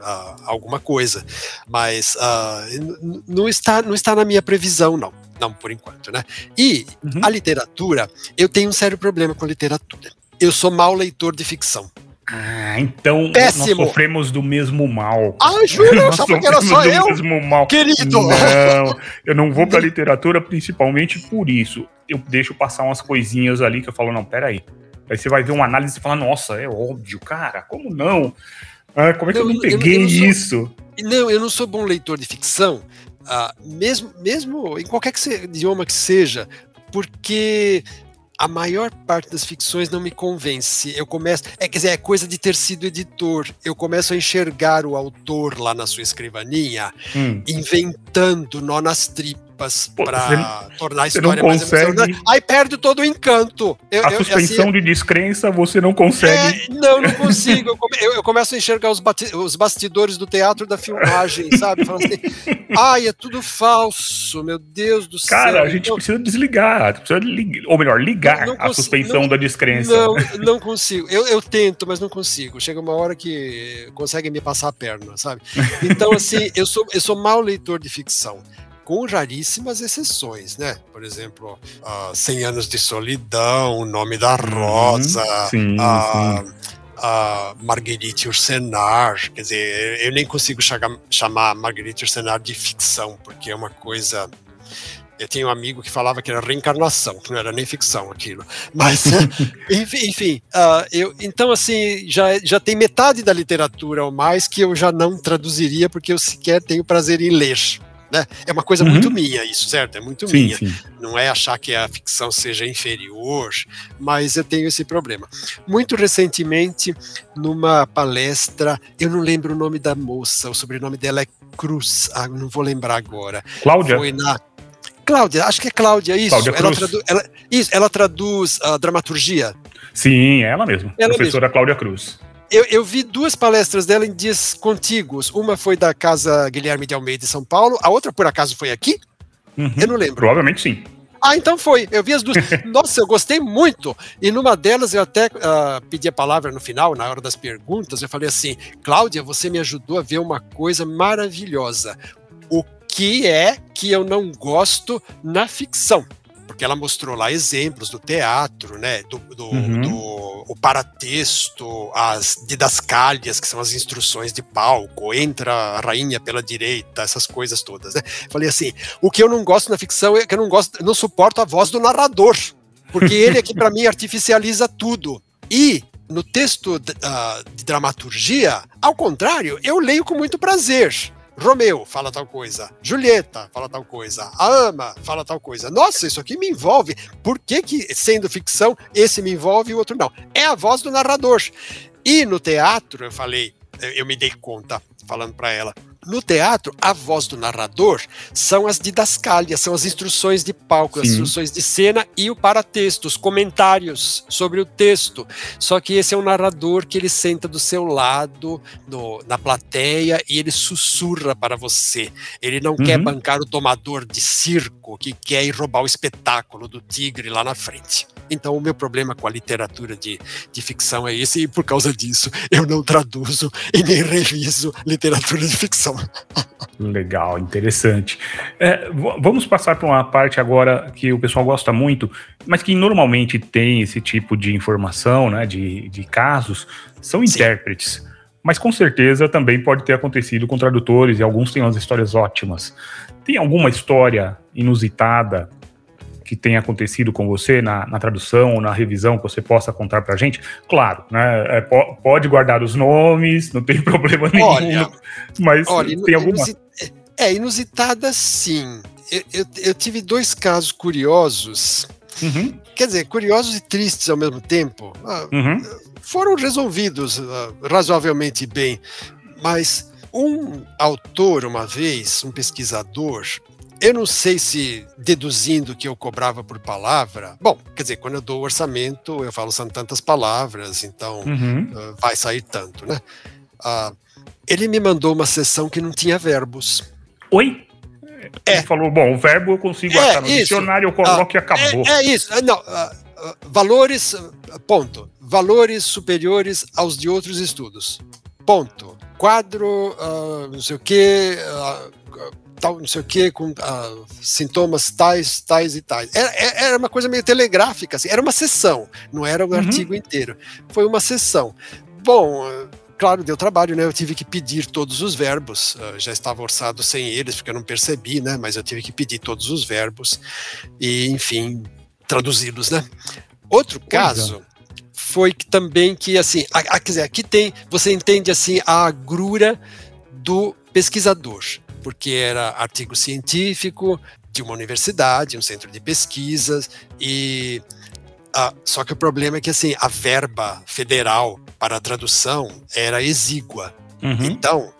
alguma coisa, mas não está não está na minha previsão não, não por enquanto, né? E uhum. a literatura, eu tenho um sério problema com a literatura. Eu sou mau leitor de ficção. Ah, então Péssimo. nós sofremos do mesmo mal. Ah, juro, só porque era só eu? mesmo mal. Querido! Não, eu não vou pra literatura principalmente por isso. Eu deixo passar umas coisinhas ali que eu falo, não, peraí. Aí você vai ver uma análise e fala, nossa, é óbvio, cara, como não? Ah, como é que Não, eu não peguei eu não sou- isso? Não, eu não sou bom leitor de ficção, ah, mesmo, mesmo em qualquer que idioma que seja, porque a maior parte das ficções não me convence. Eu começo, é, quer dizer, é coisa de ter sido editor. Eu começo a enxergar o autor lá na sua escrivaninha, Hum, inventando nó nas tripas Pô, para tornar a história mais consegue- emocionante. Aí perde todo o encanto. Eu, a eu- suspensão assim, de descrença você não consegue. é, não, não consigo. Eu, come- eu- começo a enxergar os, bati- os bastidores do teatro da filmagem, sabe? Falando assim, ai, é tudo falso, meu Deus do céu. Cara, a gente Então, precisa desligar, precisa lig- ou melhor, ligar Não- não a suspensão não- da descrença. não, não consigo. Eu, eu tento, mas não consigo. Chega uma hora que consegue me passar a perna, sabe? Então, assim, eu sou, eu sou mau leitor de ficção. Com raríssimas exceções, né? Por exemplo, ah, 100 Anos de Solidão, O Nome da Rosa, Uhum. sim, a, a Marguerite Ursenar, quer dizer, eu nem consigo chamar Marguerite Ursenar de ficção, porque é uma coisa. Eu tenho um amigo que falava que era reencarnação, que não era nem ficção aquilo. Mas, enfim, enfim, ah, eu, então, assim, já, já tem metade da literatura ou mais que eu já não traduziria, porque eu sequer tenho prazer em ler. Né? É uma coisa Uhum. muito minha, isso, certo? É muito sim, minha sim. não é achar que a ficção seja inferior, mas eu tenho esse problema. Muito recentemente, numa palestra, eu não lembro o nome da moça, o sobrenome dela é Cruz, ah, não vou lembrar agora. Cláudia, Foi na Cláudia, acho que é Cláudia, isso. Cláudia ela, Cruz. tradu- ela- isso, ela traduz a dramaturgia. sim, ela mesma, Ela professora Cláudia Cruz. Eu, eu vi duas palestras dela em dias contíguos. Uma foi da Casa Guilherme de Almeida, em São Paulo, a outra, por acaso, foi aqui? Uhum. Eu não lembro. Provavelmente sim. Ah, então foi. Eu vi as duas. Nossa, eu gostei muito. E numa delas eu até ah, pedi a palavra no final, na hora das perguntas. Eu falei assim: Cláudia, você me ajudou a ver uma coisa maravilhosa. O que é que eu não gosto na ficção? Porque ela mostrou lá exemplos do teatro, né? Do, do, Uhum. do- o paratexto, as didascálias, que são as instruções de palco, entra a rainha pela direita, essas coisas todas, né? Falei assim, o que eu não gosto na ficção é que eu não gosto, não suporto a voz do narrador, porque ele aqui para mim artificializa tudo. E no texto ah, de dramaturgia, ao contrário, eu leio com muito prazer. Romeu fala tal coisa, Julieta fala tal coisa, a Ama fala tal coisa. Nossa, isso aqui me envolve. Por que, que sendo ficção, esse me envolve e o outro não? É a voz do narrador. E no teatro, eu falei, eu me dei conta, falando para ela, no teatro, a voz do narrador são as didascálias, são as instruções de palco, as Sim. instruções de cena e o paratexto, os comentários sobre o texto. Só que esse é um narrador que ele senta do seu lado, no- na plateia, e ele sussurra para você. Ele não quer Uhum. bancar o tomador de circo que quer ir roubar o espetáculo do tigre lá na frente. Então, o meu problema com a literatura de, de ficção é esse, e por causa disso, eu não traduzo e nem reviso literatura de ficção. Legal, interessante. É, vamos passar para uma parte agora que o pessoal gosta muito, mas que normalmente tem esse tipo de informação, né, de, de casos, são Sim. intérpretes. Mas com certeza também pode ter acontecido com tradutores, e alguns têm umas histórias ótimas. Tem alguma história inusitada que tenha acontecido com você na, na tradução ou na revisão que você possa contar para a gente? Claro, né, é, po- pode guardar os nomes, não tem problema nenhum, Olha, mas Olha, tem alguma... inusi- É, inusitada sim. Eu, eu- eu tive dois casos curiosos, Uhum, quer dizer, curiosos e tristes ao mesmo tempo. Ah, uhum. foram resolvidos ah, razoavelmente bem, mas um autor, uma vez, um pesquisador, eu não sei se deduzindo que eu cobrava por palavra. Bom, quer dizer, quando eu dou o orçamento, eu falo são tantas palavras, então Uhum. ah, vai sair tanto, né? Ah, ele me mandou uma sessão que não tinha verbos. Oi? É. Ele falou, bom, o verbo eu consigo É, achar no isso. dicionário, eu coloco e acabou. É, é isso. Ah, Não, ah, ah, valores, ah, ponto. Valores superiores aos de outros estudos. Ponto. Quadro, ah, não sei o quê, ah, tal, não sei o quê, com ah, sintomas tais, tais e tais. Era, era uma coisa meio telegráfica, assim. era uma sessão, não era um Uhum. artigo inteiro. Foi uma sessão. bom, claro, deu trabalho, né? Eu tive que pedir todos os verbos. Uh, já estava orçado sem eles, porque eu não percebi, né? Mas eu tive que pedir todos os verbos e, enfim, traduzi-los, né? Outro caso foi que também que assim, a, a, quer dizer, aqui tem, você entende assim a agrura do pesquisador, porque era artigo científico de uma universidade, um centro de pesquisas e ah, só que o problema é que assim a verba federal para a tradução era exígua. Uhum. Então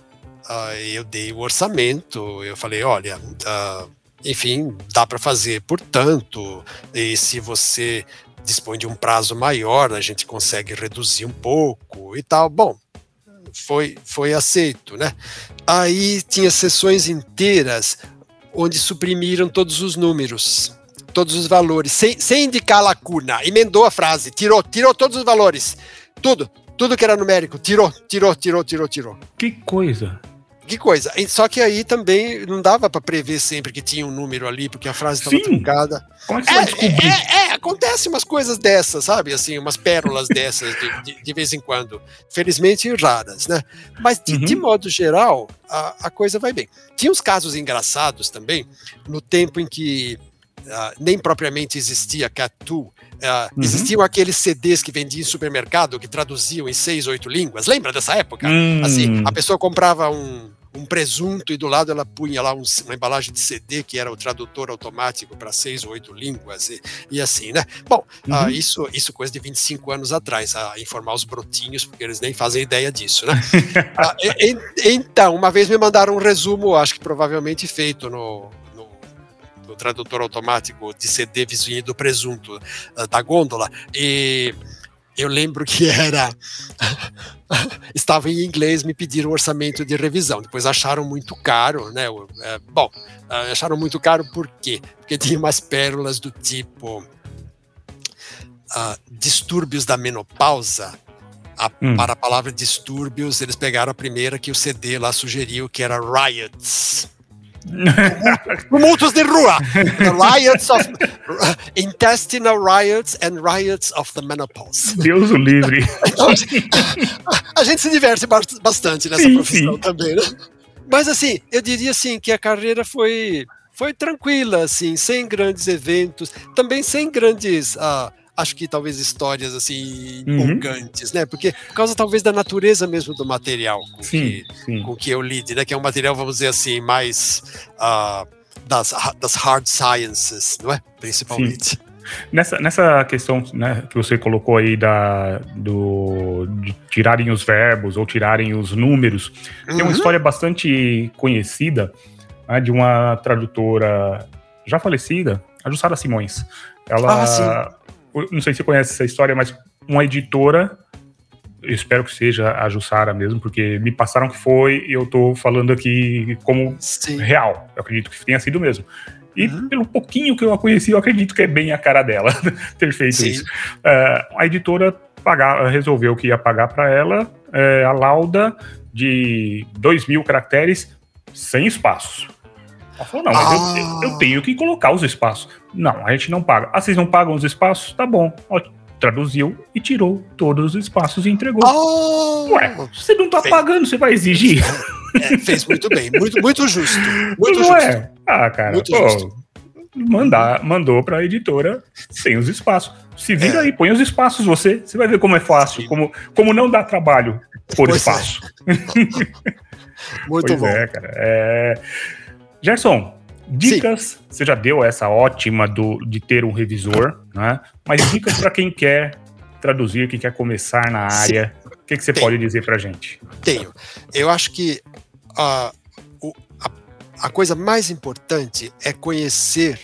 ah, eu dei o orçamento, eu falei, olha, ah, enfim, dá para fazer portanto, e se você dispõe de um prazo maior, a gente consegue reduzir um pouco e tal. Bom, foi, foi aceito, né? Aí tinha sessões inteiras onde suprimiram todos os números todos os valores, sem, sem indicar lacuna, emendou a frase, tirou, tirou todos os valores, tudo, tudo que era numérico, tirou, tirou, tirou, tirou, tirou. Que coisa. Que coisa. Só que aí também não dava para prever sempre que tinha um número ali, porque a frase estava truncada. Como é que é, é, é, é, acontece umas coisas dessas, sabe? Assim, umas pérolas dessas de, de, de, vez em quando. Felizmente raras, né? Mas de, uhum. de modo geral, a, a coisa vai bem. Tinha uns casos engraçados também, no tempo em que Uh, nem propriamente existia Catu. Uh, uhum. Existiam aqueles CDs que vendiam em supermercado que traduziam em seis, oito línguas. Lembra dessa época? Hum. Assim, a pessoa comprava um, um presunto e do lado ela punha lá um, uma embalagem de CD que era o tradutor automático para seis ou oito línguas e, e assim, né? Bom, ah, uhum. uh, isso, isso coisa de 25 anos atrás, a informar os brotinhos, porque eles nem fazem ideia disso, né? e, e, então, uma vez me mandaram um resumo, acho que provavelmente feito no, do tradutor automático de CD vizinho do presunto uh, da gôndola e eu lembro que era estava em inglês me pediram um orçamento de revisão. Depois acharam muito caro né é, bom uh, acharam muito caro por quê? Porque tinha umas pérolas do tipo uh, distúrbios da menopausa. A, hum. para a palavra distúrbios eles pegaram a primeira que o CD lá sugeriu que era riots Tumultos de rua. The riots of intestinal riots and riots of the menopause. Deus o livre. A gente se diverte bastante nessa sim, profissão sim. também, né? Mas assim, eu diria assim que a carreira foi foi tranquila, assim, sem grandes eventos, também sem grandes uh, acho que talvez histórias assim uhum. empolgantes, né? Porque por causa talvez da natureza mesmo do material com, sim, que, sim. com que eu lide, né? Que é um material, vamos dizer assim, mais uh, das, das hard sciences, não é? Principalmente. Sim. Nessa, nessa questão né, que você colocou aí da, do, de tirarem os verbos ou tirarem os números, uhum. tem uma uhum. história bastante conhecida né, de uma tradutora já falecida, a Jussara Simões. Ela, ah, não sei se você conhece essa história, mas uma editora, eu espero que seja a Jussara mesmo, porque me passaram que foi e eu tô falando aqui como Sim. real. Eu acredito que tenha sido mesmo. E uhum. pelo pouquinho que eu a conheci, eu acredito que é bem a cara dela ter feito Sim. isso. Uh, a editora pagar, resolveu que ia pagar para ela uh, a lauda de 2 mil caracteres sem espaços. Ela falou, não, mas ah. eu, eu, tenho que colocar os espaços. Não, a gente não paga. Ah, vocês não pagam os espaços? Tá bom. Traduziu e tirou todos os espaços e entregou. Oh. Ué, você não tá fez. pagando, você vai exigir. É, fez muito bem, muito, muito justo. Muito não justo. É? Ah, cara, muito pô, justo. Mandar, mandou pra editora sem os espaços. Se vira é. aí, põe os espaços você. Você vai ver como é fácil, como, como não dá trabalho por pois é. espaço. É. muito pois bom. É, cara. É... Gerson, dicas, Sim. você já deu essa ótima do, de ter um revisor, né? Mas dicas para quem quer traduzir, quem quer começar na área, Sim. o que, que você Tenho. pode dizer para gente? Tenho. Eu acho que uh, o, a, a coisa mais importante é conhecer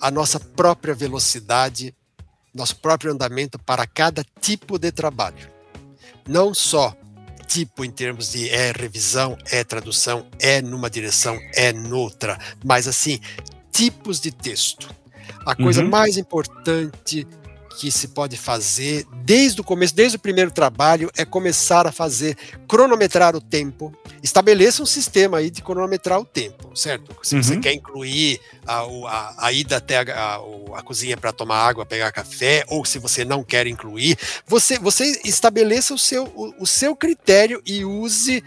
a nossa própria velocidade, nosso próprio andamento para cada tipo de trabalho. Não só tipo em termos de é revisão, é tradução, é numa direção, é noutra, mas assim, tipos de texto. A coisa uhum. mais importante que se pode fazer desde o começo, desde o primeiro trabalho, é começar a fazer, cronometrar o tempo, estabeleça um sistema aí de cronometrar o tempo, certo? Se uhum. você quer incluir a, a, a ida até a, a, cozinha para tomar água, pegar café, ou se você não quer incluir, você, você estabeleça o seu, o, o seu critério e use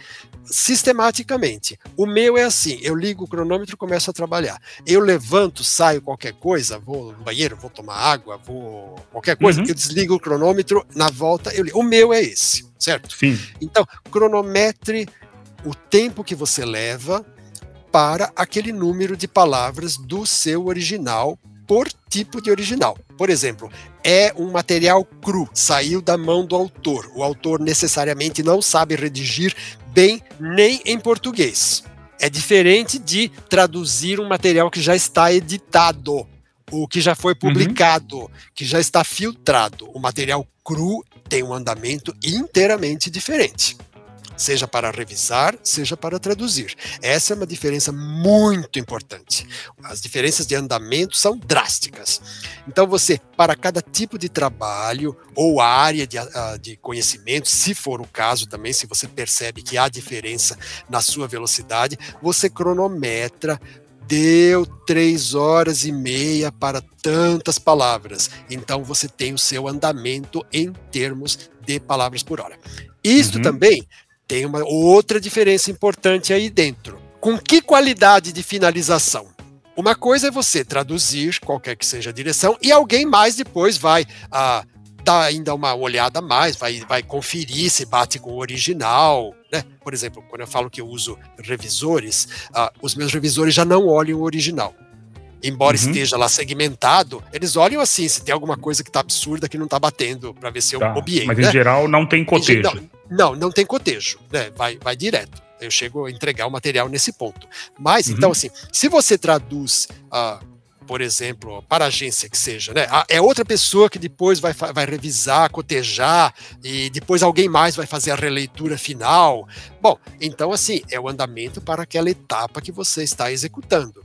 sistematicamente. O meu é assim: eu ligo o cronômetro e começo a trabalhar. Eu levanto, saio qualquer coisa, vou no banheiro, vou tomar água, vou qualquer coisa, uhum. eu desligo o cronômetro, na volta eu ligo. O meu é esse, certo? Sim. Então, cronometre o tempo que você leva para aquele número de palavras do seu original por tipo de original. Por exemplo, é um material cru, saiu da mão do autor. O autor necessariamente não sabe redigir bem nem em português. É diferente de traduzir um material que já está editado, o que já foi uhum. publicado, uhum. que já está filtrado. O material cru tem um andamento inteiramente diferente seja para revisar, seja para traduzir. Essa é uma diferença muito importante. As diferenças de andamento são drásticas. Então, você, para cada tipo de trabalho ou área de, ah, de conhecimento, se for o caso também, se você percebe que há diferença na sua velocidade, você cronometra deu três horas e meia para tantas palavras. Então você tem o seu andamento em termos de palavras por hora. Isto uhum. também tem uma outra diferença importante aí dentro. Com que qualidade de finalização? Uma coisa é você traduzir qualquer que seja a direção e alguém mais depois vai ah, dar ainda uma olhada mais, vai, vai conferir se bate com o original. Né? Por exemplo, quando eu falo que eu uso revisores, ah, os meus revisores já não olham o original embora uhum. esteja lá segmentado, eles olham assim, se tem alguma coisa que está absurda que não está batendo, para ver se eu tá. bobiei. Mas né? em geral não tem cotejo. Não, não, não tem cotejo, né? Vai, vai direto. Eu chego a entregar o material nesse ponto. Mas, uhum. então, assim, se você traduz. Uh, por exemplo, para a agência que seja, né? É outra pessoa que depois vai, vai revisar, cotejar, e depois alguém mais vai fazer a releitura final. Bom, então, assim, é o andamento para aquela etapa que você está executando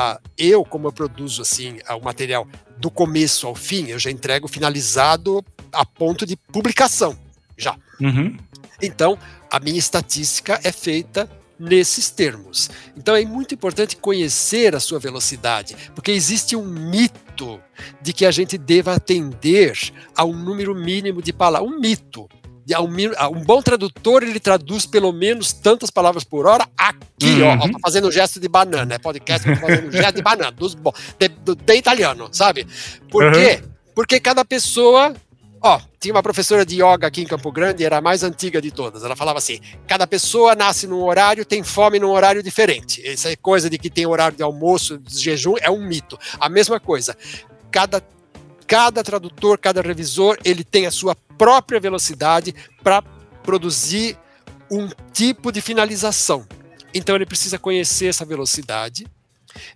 ah, eu, como eu produzo assim o material do começo ao fim, eu já entrego finalizado a ponto de publicação, já. Uhum. Então, a minha estatística é feita nesses termos. Então é muito importante conhecer a sua velocidade, porque existe um mito de que a gente deva atender a um número mínimo de palavras. Um mito um bom tradutor ele traduz pelo menos tantas palavras por hora aqui, uhum. ó, ó, tô fazendo um gesto de banana, é podcast, tô fazendo gesto de banana, dos, de, de, de italiano, sabe? Por uhum. quê? Porque cada pessoa Ó, tinha uma professora de yoga aqui em Campo Grande, era a mais antiga de todas. Ela falava assim: cada pessoa nasce num horário, tem fome num horário diferente. Essa coisa de que tem horário de almoço, de jejum, é um mito. A mesma coisa. Cada cada tradutor, cada revisor, ele tem a sua própria velocidade para produzir um tipo de finalização. Então ele precisa conhecer essa velocidade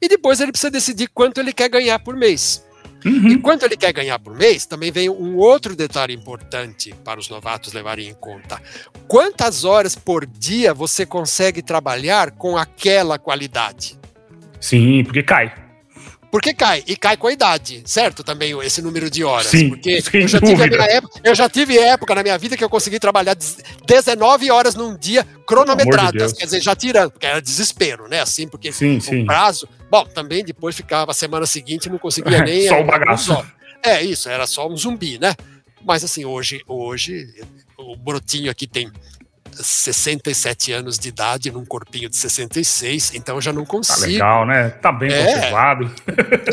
e depois ele precisa decidir quanto ele quer ganhar por mês. Uhum. E quanto ele quer ganhar por mês, também vem um outro detalhe importante para os novatos levarem em conta. Quantas horas por dia você consegue trabalhar com aquela qualidade? Sim, porque cai. Porque cai, e cai com a idade, certo? Também esse número de horas. Sim, porque eu já, tive época, eu já tive época na minha vida que eu consegui trabalhar 19 horas num dia cronometradas, de quer dizer, já tirando, porque era desespero, né? Assim, porque sim, o sim. prazo. Bom, também depois ficava a semana seguinte não conseguia nem. só o bagaço. É, isso, era só um zumbi, né? Mas assim, hoje, hoje o brotinho aqui tem 67 anos de idade num corpinho de 66, então eu já não tá consigo. Tá legal, né? Tá bem é. conservado.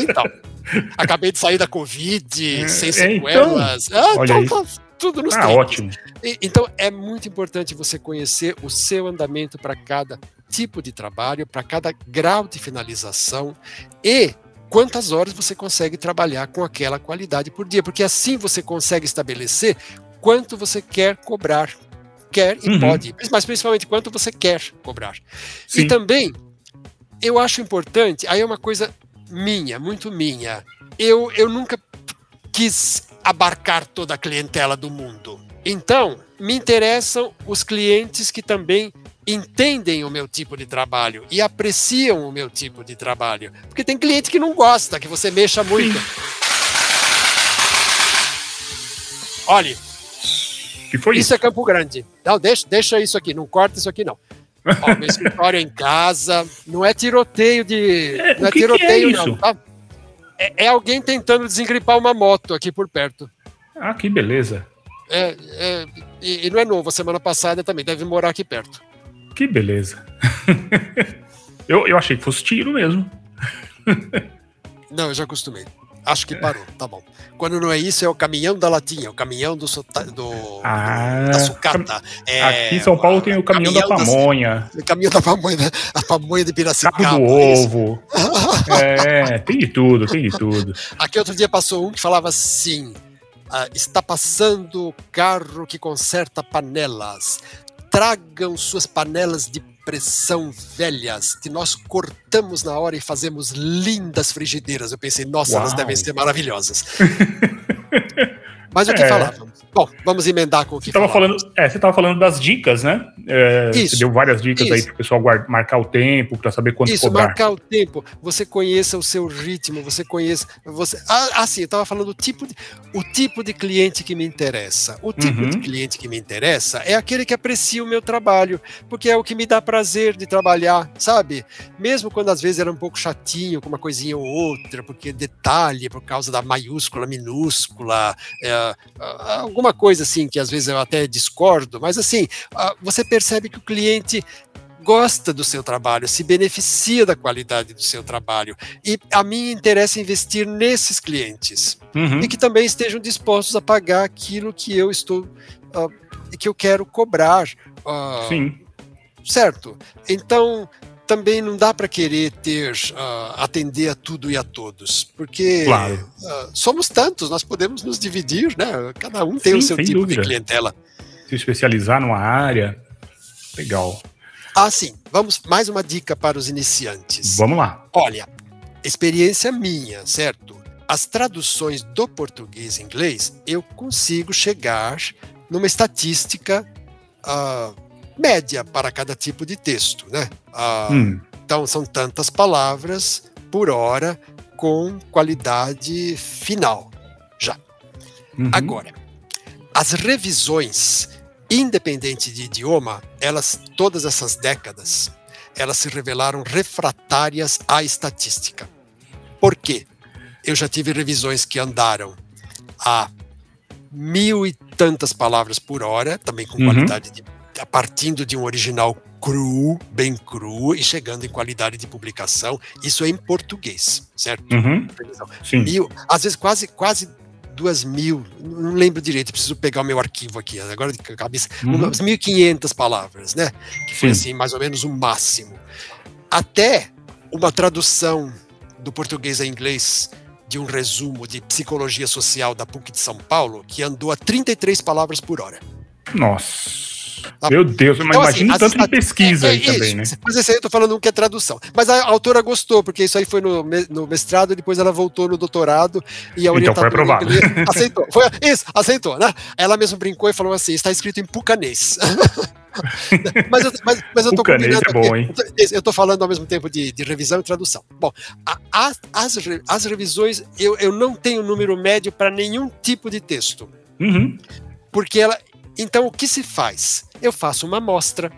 Então, acabei de sair da Covid, é, sem sequelas. Então, ah, olha então, tá tudo nos ah, ótimo. E, então, é muito importante você conhecer o seu andamento para cada tipo de trabalho, para cada grau de finalização e quantas horas você consegue trabalhar com aquela qualidade por dia, porque assim você consegue estabelecer quanto você quer cobrar quer e uhum. pode, mas principalmente quanto você quer cobrar. Sim. E também, eu acho importante, aí é uma coisa minha, muito minha. Eu, eu nunca quis abarcar toda a clientela do mundo. Então, me interessam os clientes que também entendem o meu tipo de trabalho e apreciam o meu tipo de trabalho. Porque tem cliente que não gosta que você mexa muito. Sim. Olhe, que foi isso? Isso é Campo Grande. Não, deixa, deixa isso aqui, não corta isso aqui não. Ó, meu escritório é em casa, não é tiroteio de. É, não é tiroteio, é não, tá? É, é, alguém tentando desengripar uma moto aqui por perto. Ah, que beleza. É, é e, e, não é novo, a semana passada também, deve morar aqui perto. Que beleza. eu, eu achei que fosse tiro mesmo. não, eu já acostumei. Acho que parou, tá bom. Quando não é isso, é o caminhão da latinha, o caminhão do, do, ah, da sucata. É, aqui em São Paulo tem o caminhão, caminhão da pamonha. o caminhão da pamonha, a pamonha de Piracicaba. Cabo do é ovo. é, tem de tudo, tem de tudo. Aqui outro dia passou um que falava assim, ah, está passando o carro que conserta panelas. Tragam suas panelas de pressão velhas que nós cortamos na hora e fazemos lindas frigideiras. Eu pensei, nossa, Uau. elas devem ser maravilhosas. Mas o que é. falávamos? Bom, vamos emendar com o que você estava falando. É, você estava falando das dicas, né? É, isso. Você deu várias dicas isso. aí para o pessoal guarda, marcar o tempo, para saber quanto isso, cobrar. marcar o tempo. Você conheça o seu ritmo, você conheça. Você, ah, ah sim, eu estava falando do tipo de, o tipo de cliente que me interessa. O tipo uhum. de cliente que me interessa é aquele que aprecia o meu trabalho, porque é o que me dá prazer de trabalhar, sabe? Mesmo quando às vezes era um pouco chatinho com uma coisinha ou outra, porque detalhe, por causa da maiúscula, minúscula, é, alguma coisa assim que às vezes eu até discordo, mas assim, você percebe que o cliente gosta do seu trabalho, se beneficia da qualidade do seu trabalho. E a mim interessa investir nesses clientes uhum. e que também estejam dispostos a pagar aquilo que eu estou uh, que eu quero cobrar. Uh, Sim. Certo. Então também não dá para querer ter uh, atender a tudo e a todos, porque claro. uh, somos tantos, nós podemos nos dividir, né? Cada um tem Sim, o seu tipo dúvida. de clientela. Se especializar numa área, legal. Ah, sim. Vamos mais uma dica para os iniciantes. Vamos lá. Olha, experiência minha, certo? As traduções do português e inglês, eu consigo chegar numa estatística uh, média para cada tipo de texto, né? Ah, hum. Então são tantas palavras por hora com qualidade final já. Uhum. Agora, as revisões, independente de idioma, elas todas essas décadas, elas se revelaram refratárias à estatística. Por quê? Eu já tive revisões que andaram a mil e tantas palavras por hora, também com uhum. qualidade de partindo de um original cru, bem cru, e chegando em qualidade de publicação. Isso é em português, certo? Uhum. Sim. Mil, às vezes quase, quase duas mil, não lembro direito, preciso pegar o meu arquivo aqui, agora de cabeça, uhum. umas 1.500 palavras, né? Que foi Sim. assim, mais ou menos o máximo. Até uma tradução do português a inglês de um resumo de psicologia social da PUC de São Paulo, que andou a 33 palavras por hora. Nossa. Meu Deus, então, imagina assim, tanto de pesquisa é, é, aí isso, também, né? Mas esse aí eu tô falando um que é tradução. Mas a autora gostou, porque isso aí foi no, no mestrado, depois ela voltou no doutorado e a Então foi aprovado. aceitou. Foi, isso, aceitou, né? Ela mesmo brincou e falou assim: está escrito em pucanês. mas, eu, mas, mas eu tô combinando é bom, hein? Eu tô falando ao mesmo tempo de, de revisão e tradução. Bom, a, a, as, as revisões, eu, eu não tenho número médio para nenhum tipo de texto. Uhum. Porque ela, então, o que se faz? Eu faço uma amostra.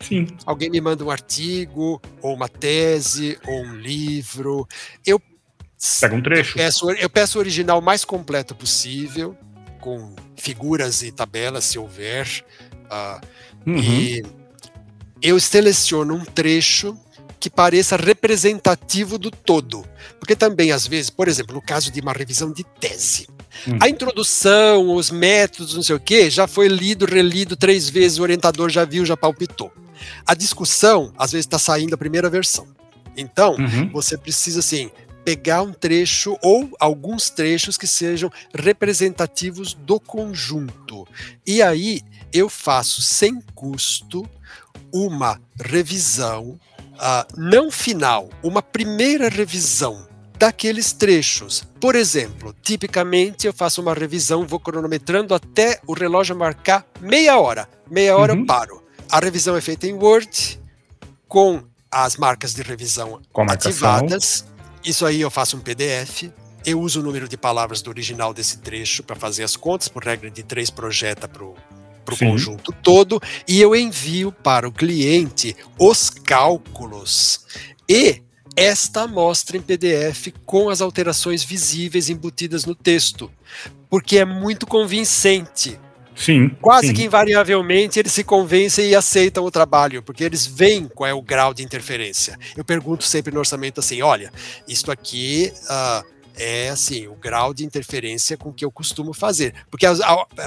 Sim. Alguém me manda um artigo, ou uma tese, ou um livro. Eu Pega um trecho. Eu peço, eu peço o original mais completo possível, com figuras e tabelas, se houver. Uh, uhum. E eu seleciono um trecho que pareça representativo do todo. Porque também, às vezes, por exemplo, no caso de uma revisão de tese, Hum. A introdução, os métodos, não sei o quê, já foi lido, relido três vezes, o orientador já viu, já palpitou. A discussão, às vezes, está saindo a primeira versão. Então, uhum. você precisa, assim, pegar um trecho ou alguns trechos que sejam representativos do conjunto. E aí, eu faço sem custo uma revisão, uh, não final, uma primeira revisão daqueles trechos. Por exemplo, tipicamente eu faço uma revisão, vou cronometrando até o relógio marcar meia hora. Meia hora uhum. eu paro. A revisão é feita em Word, com as marcas de revisão ativadas. Isso aí eu faço um PDF. Eu uso o número de palavras do original desse trecho para fazer as contas, por regra de três projeta para o para o conjunto todo e eu envio para o cliente os cálculos e esta amostra em PDF com as alterações visíveis embutidas no texto, porque é muito convincente. Sim. Quase sim. que invariavelmente eles se convencem e aceitam o trabalho, porque eles veem qual é o grau de interferência. Eu pergunto sempre no orçamento assim: olha, isto aqui. Uh, é assim, o grau de interferência com que eu costumo fazer. Porque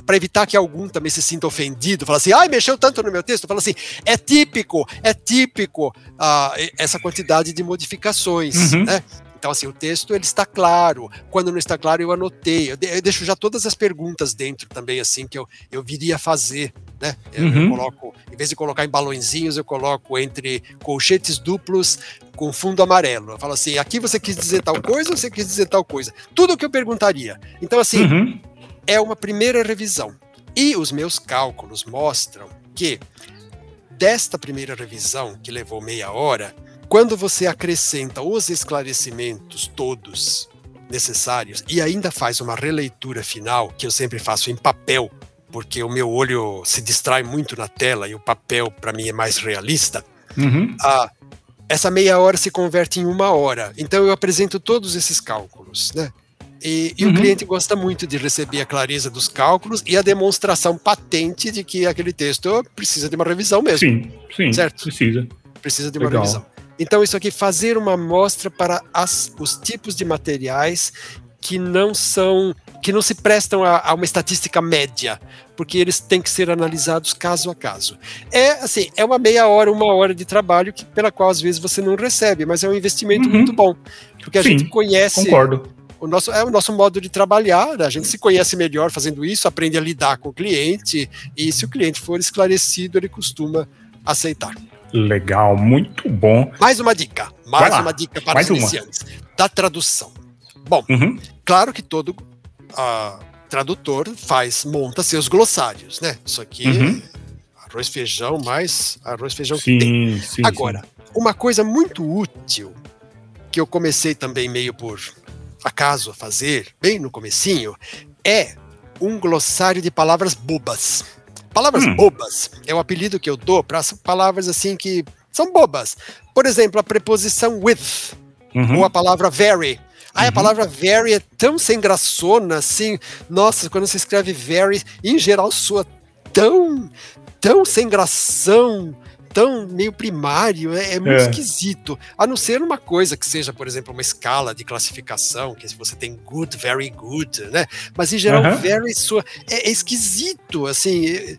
para evitar que algum também se sinta ofendido, fala assim, ai, mexeu tanto no meu texto, fala assim, é típico, é típico uh, essa quantidade de modificações, uhum. né? Então, assim, o texto ele está claro. Quando não está claro, eu anotei. Eu, deixo já todas as perguntas dentro também, assim, que eu, eu viria fazer. Né? Eu, uhum. eu coloco, em vez de colocar em balõezinhos, eu coloco entre colchetes duplos com fundo amarelo. Eu falo assim: aqui você quis dizer tal coisa ou você quis dizer tal coisa? Tudo o que eu perguntaria. Então, assim, uhum. é uma primeira revisão. E os meus cálculos mostram que desta primeira revisão, que levou meia hora, quando você acrescenta os esclarecimentos todos necessários e ainda faz uma releitura final, que eu sempre faço em papel, porque o meu olho se distrai muito na tela e o papel para mim é mais realista, uhum. ah, essa meia hora se converte em uma hora. Então eu apresento todos esses cálculos, né? E, e uhum. o cliente gosta muito de receber a clareza dos cálculos e a demonstração patente de que aquele texto precisa de uma revisão mesmo. Sim, sim, certo? precisa. Precisa de uma Legal. revisão. Então, isso aqui, fazer uma amostra para as, os tipos de materiais que não são, que não se prestam a, a, uma estatística média, porque eles têm que ser analisados caso a caso. É assim, é uma meia hora, uma hora de trabalho que, pela qual às vezes você não recebe, mas é um investimento uhum. muito bom, porque a Sim, gente conhece. Concordo. O nosso, é o nosso modo de trabalhar, a gente se conhece melhor fazendo isso, aprende a lidar com o cliente, e se o cliente for esclarecido, ele costuma aceitar. Legal, muito bom. Mais uma dica, mais uma dica para mais os iniciantes. Uma. Da tradução. Bom, uhum. claro que todo uh, tradutor faz, monta seus glossários, né? Isso aqui uhum. arroz feijão mais arroz feijão sim, que tem. Sim, Agora, sim. uma coisa muito útil que eu comecei também meio por acaso a fazer, bem no comecinho, é um glossário de palavras bobas. Palavras hum. bobas é o apelido que eu dou para palavras assim que são bobas. Por exemplo, a preposição with uhum. ou a palavra very. Ah, uhum. a palavra very é tão sem graçona, assim. Nossa, quando você escreve very, em geral soa tão, tão sem gração, tão meio primário, é, é muito é. esquisito. A não ser uma coisa que seja, por exemplo, uma escala de classificação, que se você tem good, very good, né? Mas em geral, uhum. very sua é, é esquisito, assim.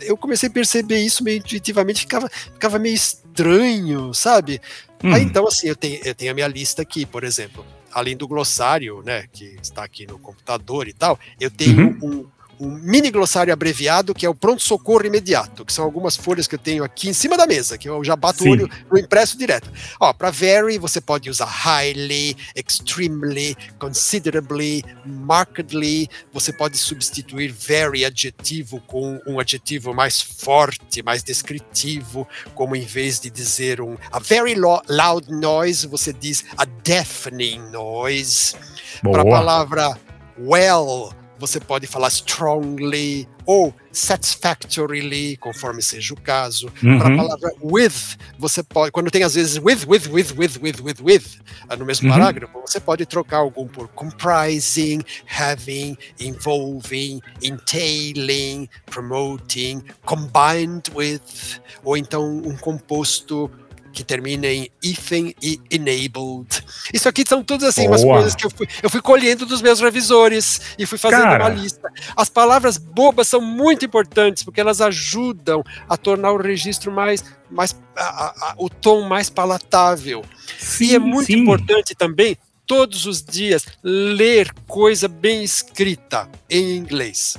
Eu comecei a perceber isso meio intuitivamente, ficava, ficava meio estranho, sabe? Hum. Aí então, assim, eu tenho, eu tenho a minha lista aqui, por exemplo além do glossário, né, que está aqui no computador e tal, eu tenho uhum. um, um mini glossário abreviado que é o pronto-socorro imediato, que são algumas folhas que eu tenho aqui em cima da mesa, que eu já bato Sim. o olho no impresso direto. Ó, para very você pode usar highly, extremely, considerably, markedly, você pode substituir very adjetivo com um adjetivo mais forte, mais descritivo, como em vez de dizer um a very loud noise, você diz a deafening noise. Para a palavra well, você pode falar strongly ou satisfactorily, conforme seja o caso. Uhum. Para a palavra with, você pode, quando tem às vezes with, with, with, with, with, with, with, ah, no mesmo uhum. parágrafo, você pode trocar algum por comprising, having, involving, entailing, promoting, combined with, ou então um composto que termina em Ethan e Enabled. Isso aqui são todas assim, Boa. umas coisas que eu fui, eu fui colhendo dos meus revisores e fui fazendo Cara. uma lista. As palavras bobas são muito importantes porque elas ajudam a tornar o registro mais, mais a, a, o tom mais palatável. Sim, e é muito sim. importante também todos os dias ler coisa bem escrita em inglês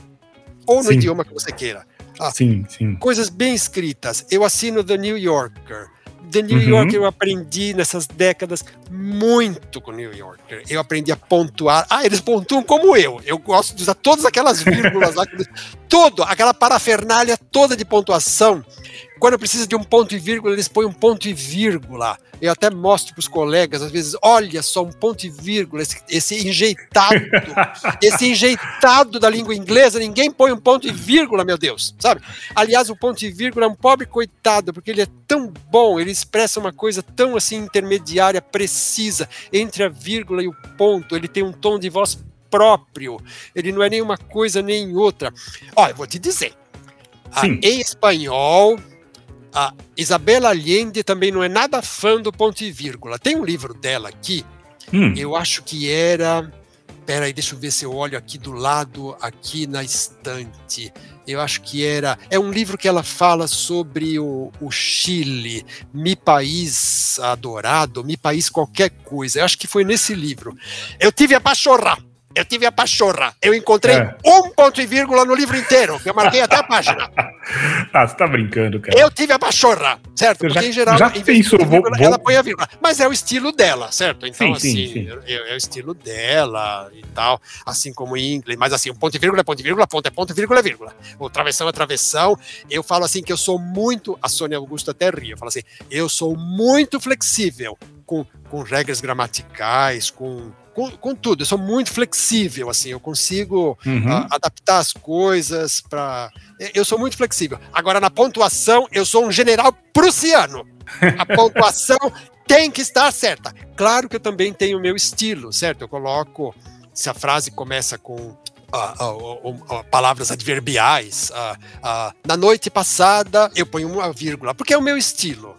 ou no sim. idioma que você queira. Ah, sim, sim. Coisas bem escritas. Eu assino The New Yorker. The New uhum. Yorker eu aprendi nessas décadas muito com o New Yorker. Eu aprendi a pontuar. Ah, eles pontuam como eu. Eu gosto de usar todas aquelas vírgulas lá, todo, aquela parafernália toda de pontuação. Quando precisa de um ponto e vírgula, eles põem um ponto e vírgula. Eu até mostro para os colegas, às vezes, olha só, um ponto e vírgula, esse, esse enjeitado, esse enjeitado da língua inglesa, ninguém põe um ponto e vírgula, meu Deus, sabe? Aliás, o ponto e vírgula é um pobre coitado, porque ele é tão bom, ele expressa uma coisa tão assim intermediária, precisa, entre a vírgula e o ponto, ele tem um tom de voz próprio, ele não é nenhuma coisa nem outra. Olha, eu vou te dizer, Sim. em espanhol, a Isabela Allende também não é nada fã do ponto e vírgula. Tem um livro dela aqui, hum. eu acho que era. Peraí, deixa eu ver se eu olho aqui do lado, aqui na estante. Eu acho que era. É um livro que ela fala sobre o, o Chile, Mi País Adorado, Mi País Qualquer Coisa. Eu acho que foi nesse livro. Eu tive a pachorra eu tive a pachorra. Eu encontrei é. um ponto e vírgula no livro inteiro, que eu marquei até a página. ah, você tá brincando, cara. Eu tive a pachorra, certo? Porque já, em geral, já em pensou, vírgula, vou, ela põe a vírgula. Mas é o estilo dela, certo? Então, sim, assim, sim, sim. É, é, o estilo dela e tal, assim como em inglês. Mas assim, o ponto e vírgula é ponto e vírgula, ponto é ponto, vírgula é vírgula. O travessão é travessão. Eu falo assim que eu sou muito, a Sônia Augusto até ria, eu falo assim, eu sou muito flexível com, com regras gramaticais, com com, com, tudo. Eu sou muito flexível, assim, eu consigo uhum. uh, adaptar as coisas para. Eu sou muito flexível. Agora, na pontuação, eu sou um general prussiano. A pontuação tem que estar certa. Claro que eu também tenho o meu estilo, certo? Eu coloco. Se a frase começa com Uh, uh, uh, palavras adverbiais. na noite passada, eu ponho uma vírgula, porque é o meu estilo.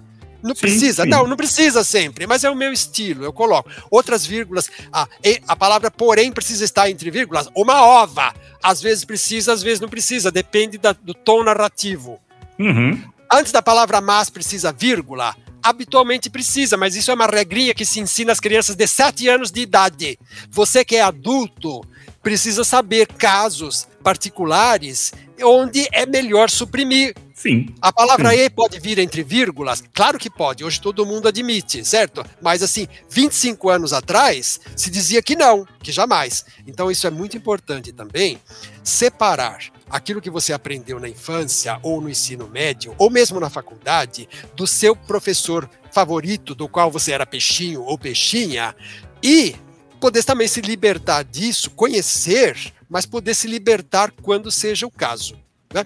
Não sim, precisa, sim. não, não precisa sempre, mas é o meu estilo, eu coloco. Outras vírgulas, a, a palavra porém precisa estar entre vírgulas, uma ova. Às vezes precisa, às vezes não precisa, depende da, do tom narrativo. Uhum. Antes da palavra mas precisa vírgula, habitualmente precisa, mas isso é uma regrinha que se ensina às crianças de 7 anos de idade. Você que é adulto precisa saber casos particulares onde é melhor suprimir Sim. A palavra sim. E pode vir entre vírgulas? Claro que pode, hoje todo mundo admite, certo? Mas assim, 25 anos atrás se dizia que não, que jamais. Então isso é muito importante também, separar aquilo que você aprendeu na infância ou no ensino médio, ou mesmo na faculdade, do seu professor favorito, do qual você era peixinho ou peixinha, e poder também se libertar disso, conhecer, mas poder se libertar quando seja o caso. Né?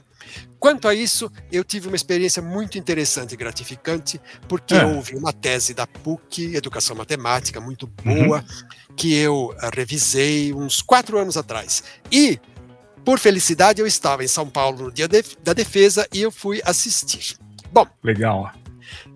Quanto a isso, eu tive uma experiência muito interessante e gratificante, porque é. houve uma tese da PUC, Educação Matemática, muito boa, uhum. que eu uh, revisei uns quatro anos atrás. E, por felicidade, eu estava em São Paulo no dia de, da defesa e eu fui assistir. Bom. Legal.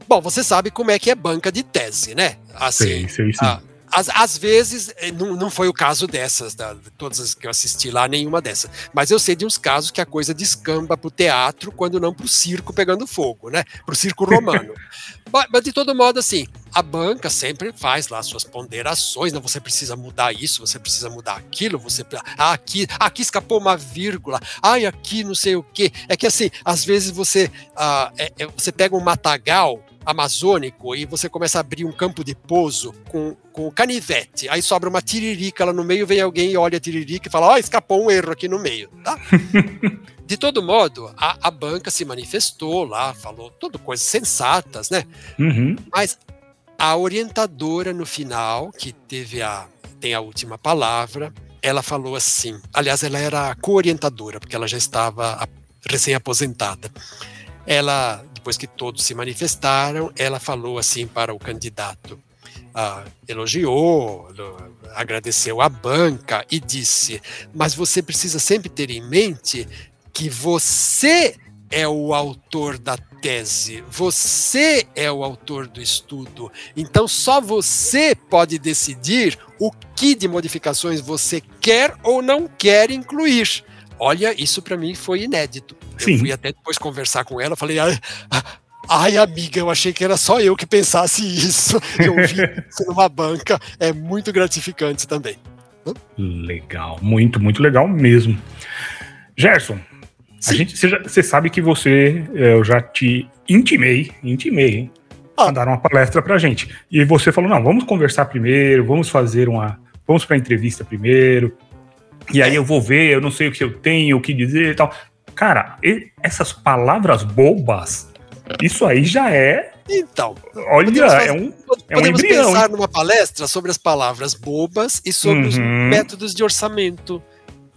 Bom, você sabe como é que é banca de tese, né? Assim, sei, sei, sim. Uh, às, às vezes, eh, não, não foi o caso dessas, da, de todas as que eu assisti lá, nenhuma dessas. Mas eu sei de uns casos que a coisa descamba para o teatro, quando não para o circo pegando fogo, né? Para o circo romano. mas, mas, de todo modo, assim, a banca sempre faz lá suas ponderações, não, você precisa mudar isso, você precisa mudar aquilo, você ah, aqui, aqui escapou uma vírgula, ai, aqui não sei o quê. É que assim, às vezes você, ah, é, é, você pega um matagal amazônico e você começa a abrir um campo de pouso com, com canivete, aí sobra uma tiririca lá no meio, vem alguém e olha a tiririca e fala, ó, oh, escapou um erro aqui no meio, tá? de todo modo, a, a, banca se manifestou lá, falou tudo coisas sensatas, né? Uhum. Mas a orientadora no final, que teve a tem a última palavra, ela falou assim, aliás, ela era co-orientadora, porque ela já estava recém-aposentada. Ela depois que todos se manifestaram, ela falou assim para o candidato, ah, elogiou, agradeceu a banca e disse: Mas você precisa sempre ter em mente que você é o autor da tese, você é o autor do estudo. Então só você pode decidir o que de modificações você quer ou não quer incluir. Olha, isso para mim foi inédito. Eu fui até depois conversar com ela, falei, ai, ai, amiga, eu achei que era só eu que pensasse isso. Eu vi isso numa banca, é muito gratificante também. Legal, muito, muito legal mesmo. Gerson, a gente, você, já, você, sabe que você, é, eu já te intimei, intimei, hein? Ah. dar uma palestra pra gente. E você falou, não, vamos conversar primeiro, vamos fazer uma, vamos pra entrevista primeiro, e aí eu vou ver, eu não sei o que eu tenho, o que dizer e tal. Cara, essas palavras bobas Isso aí já é. Então. Olha, fazer, é um. É podemos um embrião, pensar hein? numa palestra sobre as palavras bobas e sobre uhum. os métodos de orçamento.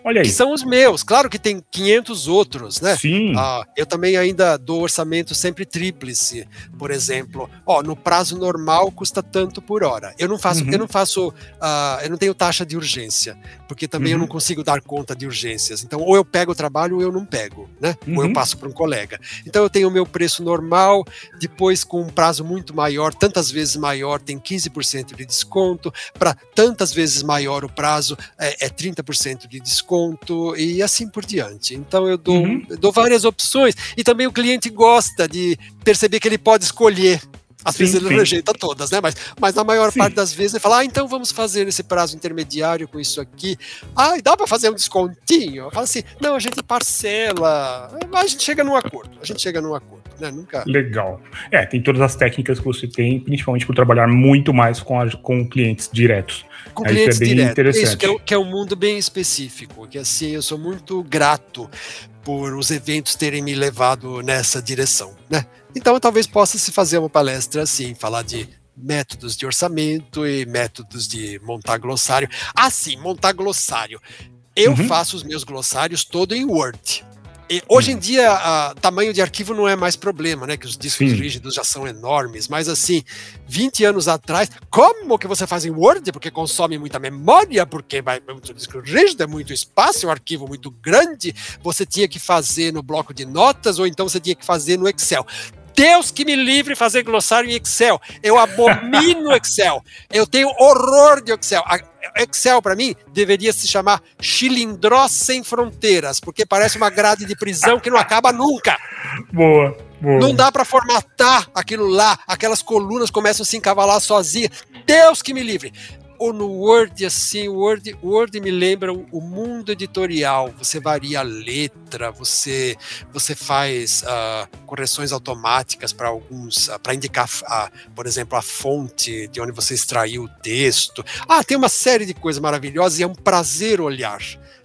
Olha aí. Que são os meus. Claro que tem 500 outros, né? Sim. Ah, eu também ainda dou orçamento sempre tríplice. Por exemplo, ó, no prazo normal custa tanto por hora. Eu não faço, uhum. eu não faço, uh, eu não tenho taxa de urgência, porque também uhum. eu não consigo dar conta de urgências. Então, ou eu pego o trabalho ou eu não pego, né? Uhum. Ou eu uhum. passo para um colega. Então, eu tenho o meu preço normal, depois com um prazo muito maior, tantas vezes maior, tem 15% de desconto. Para tantas vezes maior o prazo, é, é 30% de desconto desconto e assim por diante. Então eu dou, uhum. eu dou várias opções e também o cliente gosta de perceber que ele pode escolher às vezes ele sim. rejeita todas, né? Mas, mas na maior sim. parte das vezes ele fala: ah, então vamos fazer esse prazo intermediário com isso aqui. Ah, dá para fazer um descontinho? Fala assim: não, a gente parcela. A gente chega num acordo. A gente chega num acordo. Né? Nunca. Legal. É, tem todas as técnicas que você tem, principalmente por trabalhar muito mais com, a, com clientes diretos. Com clientes é diretos. Interessante. Isso, que é, que é um mundo bem específico. Que assim, eu sou muito grato por os eventos terem me levado nessa direção, né? Então, talvez possa se fazer uma palestra assim, falar de métodos de orçamento e métodos de montar glossário. Ah, sim, montar glossário. Eu uhum. faço os meus glossários todo em Word. E hoje em dia, a, tamanho de arquivo não é mais problema, né? Que os discos Sim. rígidos já são enormes. Mas assim, 20 anos atrás, como que você faz em Word? Porque consome muita memória, porque vai, o disco rígido é muito espaço, é um arquivo muito grande. Você tinha que fazer no bloco de notas ou então você tinha que fazer no Excel. Deus que me livre fazer glossário em Excel. Eu abomino Excel. Eu tenho horror de Excel. Excel, para mim, deveria se chamar Chilindró Sem Fronteiras, porque parece uma grade de prisão que não acaba nunca. Boa. Boa. Não dá para formatar aquilo lá, aquelas colunas começam a se encavalar sozinha. Deus que me livre ou no Word, assim, o Word, Word me lembra o mundo editorial. Você varia a letra, você, você faz uh, correções automáticas para alguns, uh, para indicar, uh, por exemplo, a fonte de onde você extraiu o texto. Ah, tem uma série de coisas maravilhosas e é um prazer olhar.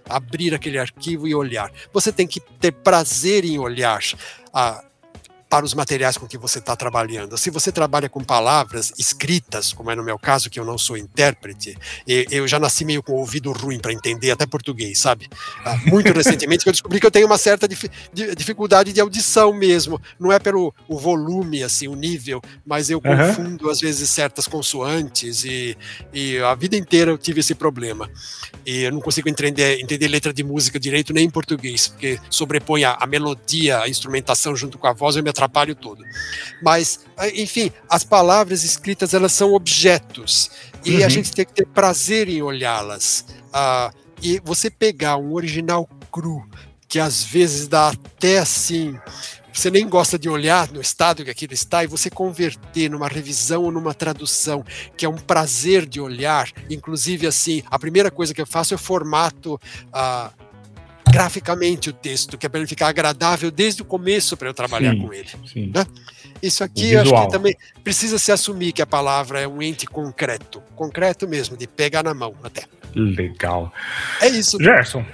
Abrir aquele arquivo e olhar. Você tem que ter prazer em olhar. Uh, para os materiais com que você está trabalhando. Se você trabalha com palavras escritas, como é no meu caso, que eu não sou intérprete, eu já nasci meio com o ouvido ruim para entender até português, sabe? Ah, muito recentemente eu descobri que eu tenho uma certa dificuldade de audição mesmo. Não é pelo o volume, assim, o nível, mas eu uhum. confundo às vezes certas consoantes e, e, a vida inteira eu tive esse problema. E eu não consigo entender, entender letra de música direito nem em português, porque sobrepõe a, a melodia, a instrumentação junto com a voz, eu me atrapalho todo. Mas, enfim, as palavras escritas elas são objetos e uhum. a gente tem que ter prazer em olhá-las. Uh, e você pegar um original cru, que às vezes dá até assim, você nem gosta de olhar no estado que aquilo está e você converter numa revisão ou numa tradução, que é um prazer de olhar. Inclusive, assim, a primeira coisa que eu faço é formato. Uh, graficamente o texto, que é para ele ficar agradável desde o começo para eu trabalhar sim, com ele. Né? Isso aqui acho que também precisa se assumir que a palavra é um ente concreto, concreto mesmo, de pegar na mão até. Legal. É isso. Gerson,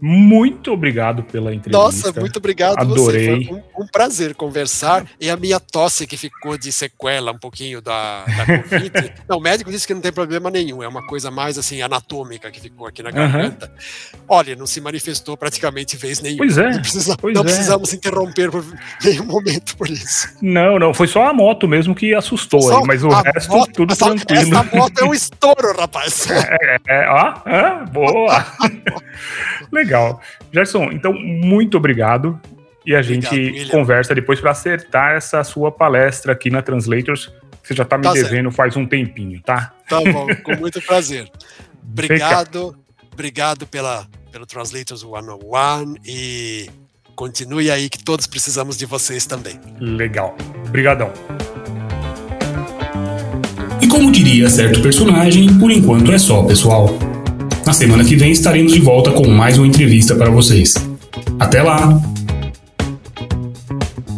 muito obrigado pela entrevista. Nossa, muito obrigado Adorei. você. Foi um, um, prazer conversar. E a minha tosse que ficou de sequela um pouquinho da, da Covid. não, o médico disse que não tem problema nenhum. É uma coisa mais assim anatômica que ficou aqui na garganta. Uhum. Olha, não se manifestou praticamente vez nenhuma. Pois é. Não, precisa, pois não é. precisamos interromper por nenhum momento por isso. Não, não. Foi só a moto mesmo que assustou só aí, mas o resto moto, tudo essa, tranquilo. Essa moto é um estouro, rapaz. É, é, ó, é, boa. Legal. Gerson, então, muito obrigado. E a gente obrigado, conversa depois para acertar essa sua palestra aqui na Translators. Você já está me tá devendo certo. faz um tempinho, tá? Tá bom, com muito prazer. Obrigado, obrigado pela, pelo Translators 101 e continue aí que todos precisamos de vocês também. Legal. Obrigadão. E como diria certo personagem, por enquanto é só, pessoal. Na semana que vem estaremos de volta com mais uma entrevista para vocês. Até lá!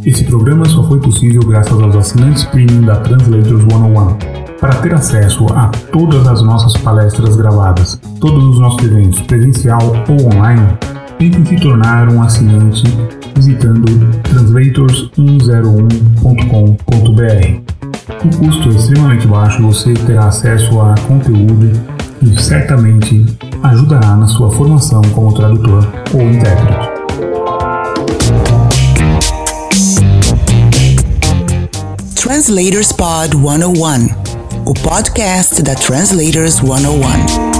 Esse programa só foi possível graças aos assinantes premium da Translators 101. Para ter acesso a todas as nossas palestras gravadas, todos os nossos eventos presencial ou online, tente se tornar um assinante visitando translators101.com.br. O custo é extremamente baixo, você terá acesso a conteúdo e certamente ajudará na sua formação como tradutor ou intérprete. Translators Pod 101, o podcast da Translators 101.